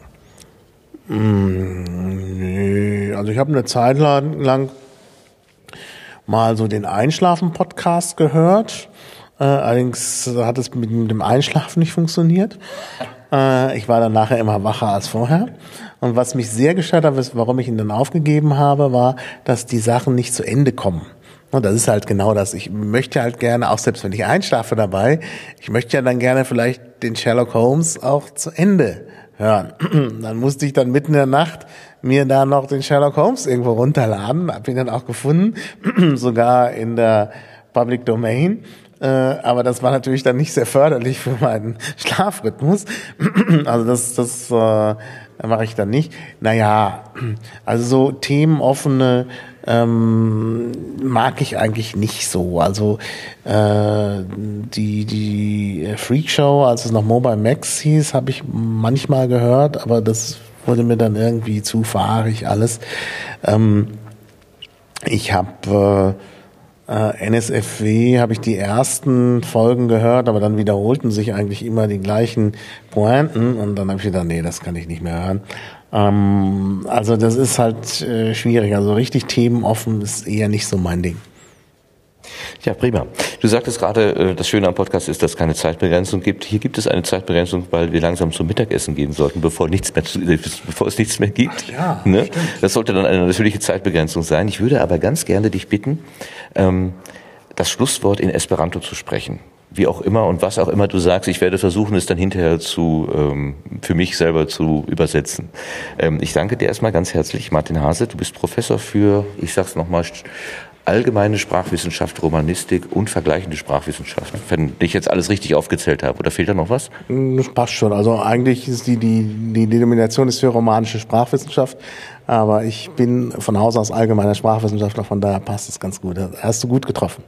Mm, nee, also ich habe eine Zeit lang mal so den Einschlafen-Podcast gehört. Äh, allerdings hat es mit dem Einschlafen nicht funktioniert. Äh, ich war dann nachher immer wacher als vorher. Und was mich sehr gestört hat, warum ich ihn dann aufgegeben habe, war, dass die Sachen nicht zu Ende kommen. Und das ist halt genau das. Ich möchte halt gerne, auch selbst wenn ich einschlafe dabei, ich möchte ja dann gerne vielleicht den Sherlock Holmes auch zu Ende hören. Dann musste ich dann mitten in der Nacht mir da noch den Sherlock Holmes irgendwo runterladen, hab ihn dann auch gefunden, sogar in der Public Domain. Äh, aber das war natürlich dann nicht sehr förderlich für meinen Schlafrhythmus. also das, das äh, mache ich dann nicht. Naja, also so themenoffene ähm, mag ich eigentlich nicht so. Also äh, die, die Freakshow, als es noch Mobile Max hieß, habe ich manchmal gehört, aber das wurde mir dann irgendwie zu fahrig alles. Ähm, ich habe äh, NSFW habe ich die ersten Folgen gehört, aber dann wiederholten sich eigentlich immer die gleichen Pointen und dann habe ich gedacht, nee, das kann ich nicht mehr hören. Ähm, also das ist halt äh, schwierig. Also richtig themenoffen ist eher nicht so mein Ding. Ja, prima. Du sagtest gerade, äh, das Schöne am Podcast ist, dass es keine Zeitbegrenzung gibt. Hier gibt es eine Zeitbegrenzung, weil wir langsam zum Mittagessen gehen sollten, bevor, nichts mehr, äh, bevor es nichts mehr gibt. Ach ja, ne? Das sollte dann eine natürliche Zeitbegrenzung sein. Ich würde aber ganz gerne dich bitten, ähm, das Schlusswort in Esperanto zu sprechen wie auch immer und was auch immer du sagst, ich werde versuchen, es dann hinterher zu ähm, für mich selber zu übersetzen. Ähm, ich danke dir erstmal ganz herzlich, Martin Hase. Du bist Professor für, ich sag's nochmal, allgemeine Sprachwissenschaft, Romanistik und vergleichende Sprachwissenschaft. Wenn ich jetzt alles richtig aufgezählt habe, oder fehlt da noch was? Das passt schon. Also eigentlich ist die, die, die Denomination ist für romanische Sprachwissenschaft, aber ich bin von Haus aus allgemeiner Sprachwissenschaftler, von daher passt es ganz gut. Hast du gut getroffen.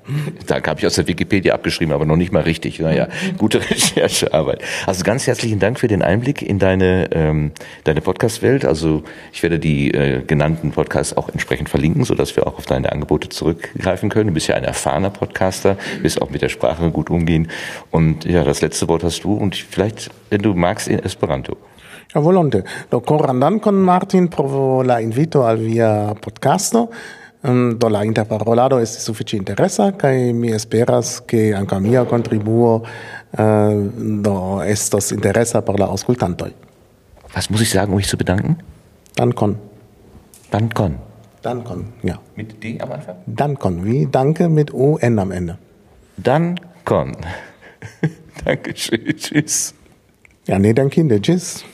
Danke, habe ich aus der Wikipedia abgeschrieben, aber noch nicht mal richtig. Naja, gute Recherchearbeit. Also ganz herzlichen Dank für den Einblick in deine, ähm, deine Podcast-Welt. Also ich werde die äh, genannten Podcasts auch entsprechend verlinken, sodass wir auch auf deine Angebote zurückgreifen können. Du bist ja ein erfahrener Podcaster, wirst auch mit der Sprache gut umgehen. Und ja, das letzte Wort hast du und vielleicht, wenn du magst, in Esperanto. Ja, volonte. Do corrandan con Martin provo la invito al via podcasto. Um, do la interparolado estis sufiĉe interesa kaj mi esperas ke ankaŭ mia kontribuo uh, do estos interesa por la aŭskultantoj. Was muss ich sagen, um mich zu bedanken? Dankon. Dankon. Dankon, ja. Mit D am Anfang? Dankon, wie Danke mit O-N am Ende. Dankon. Dankeschön, tschüss. Ja, nee, danke, tschüss.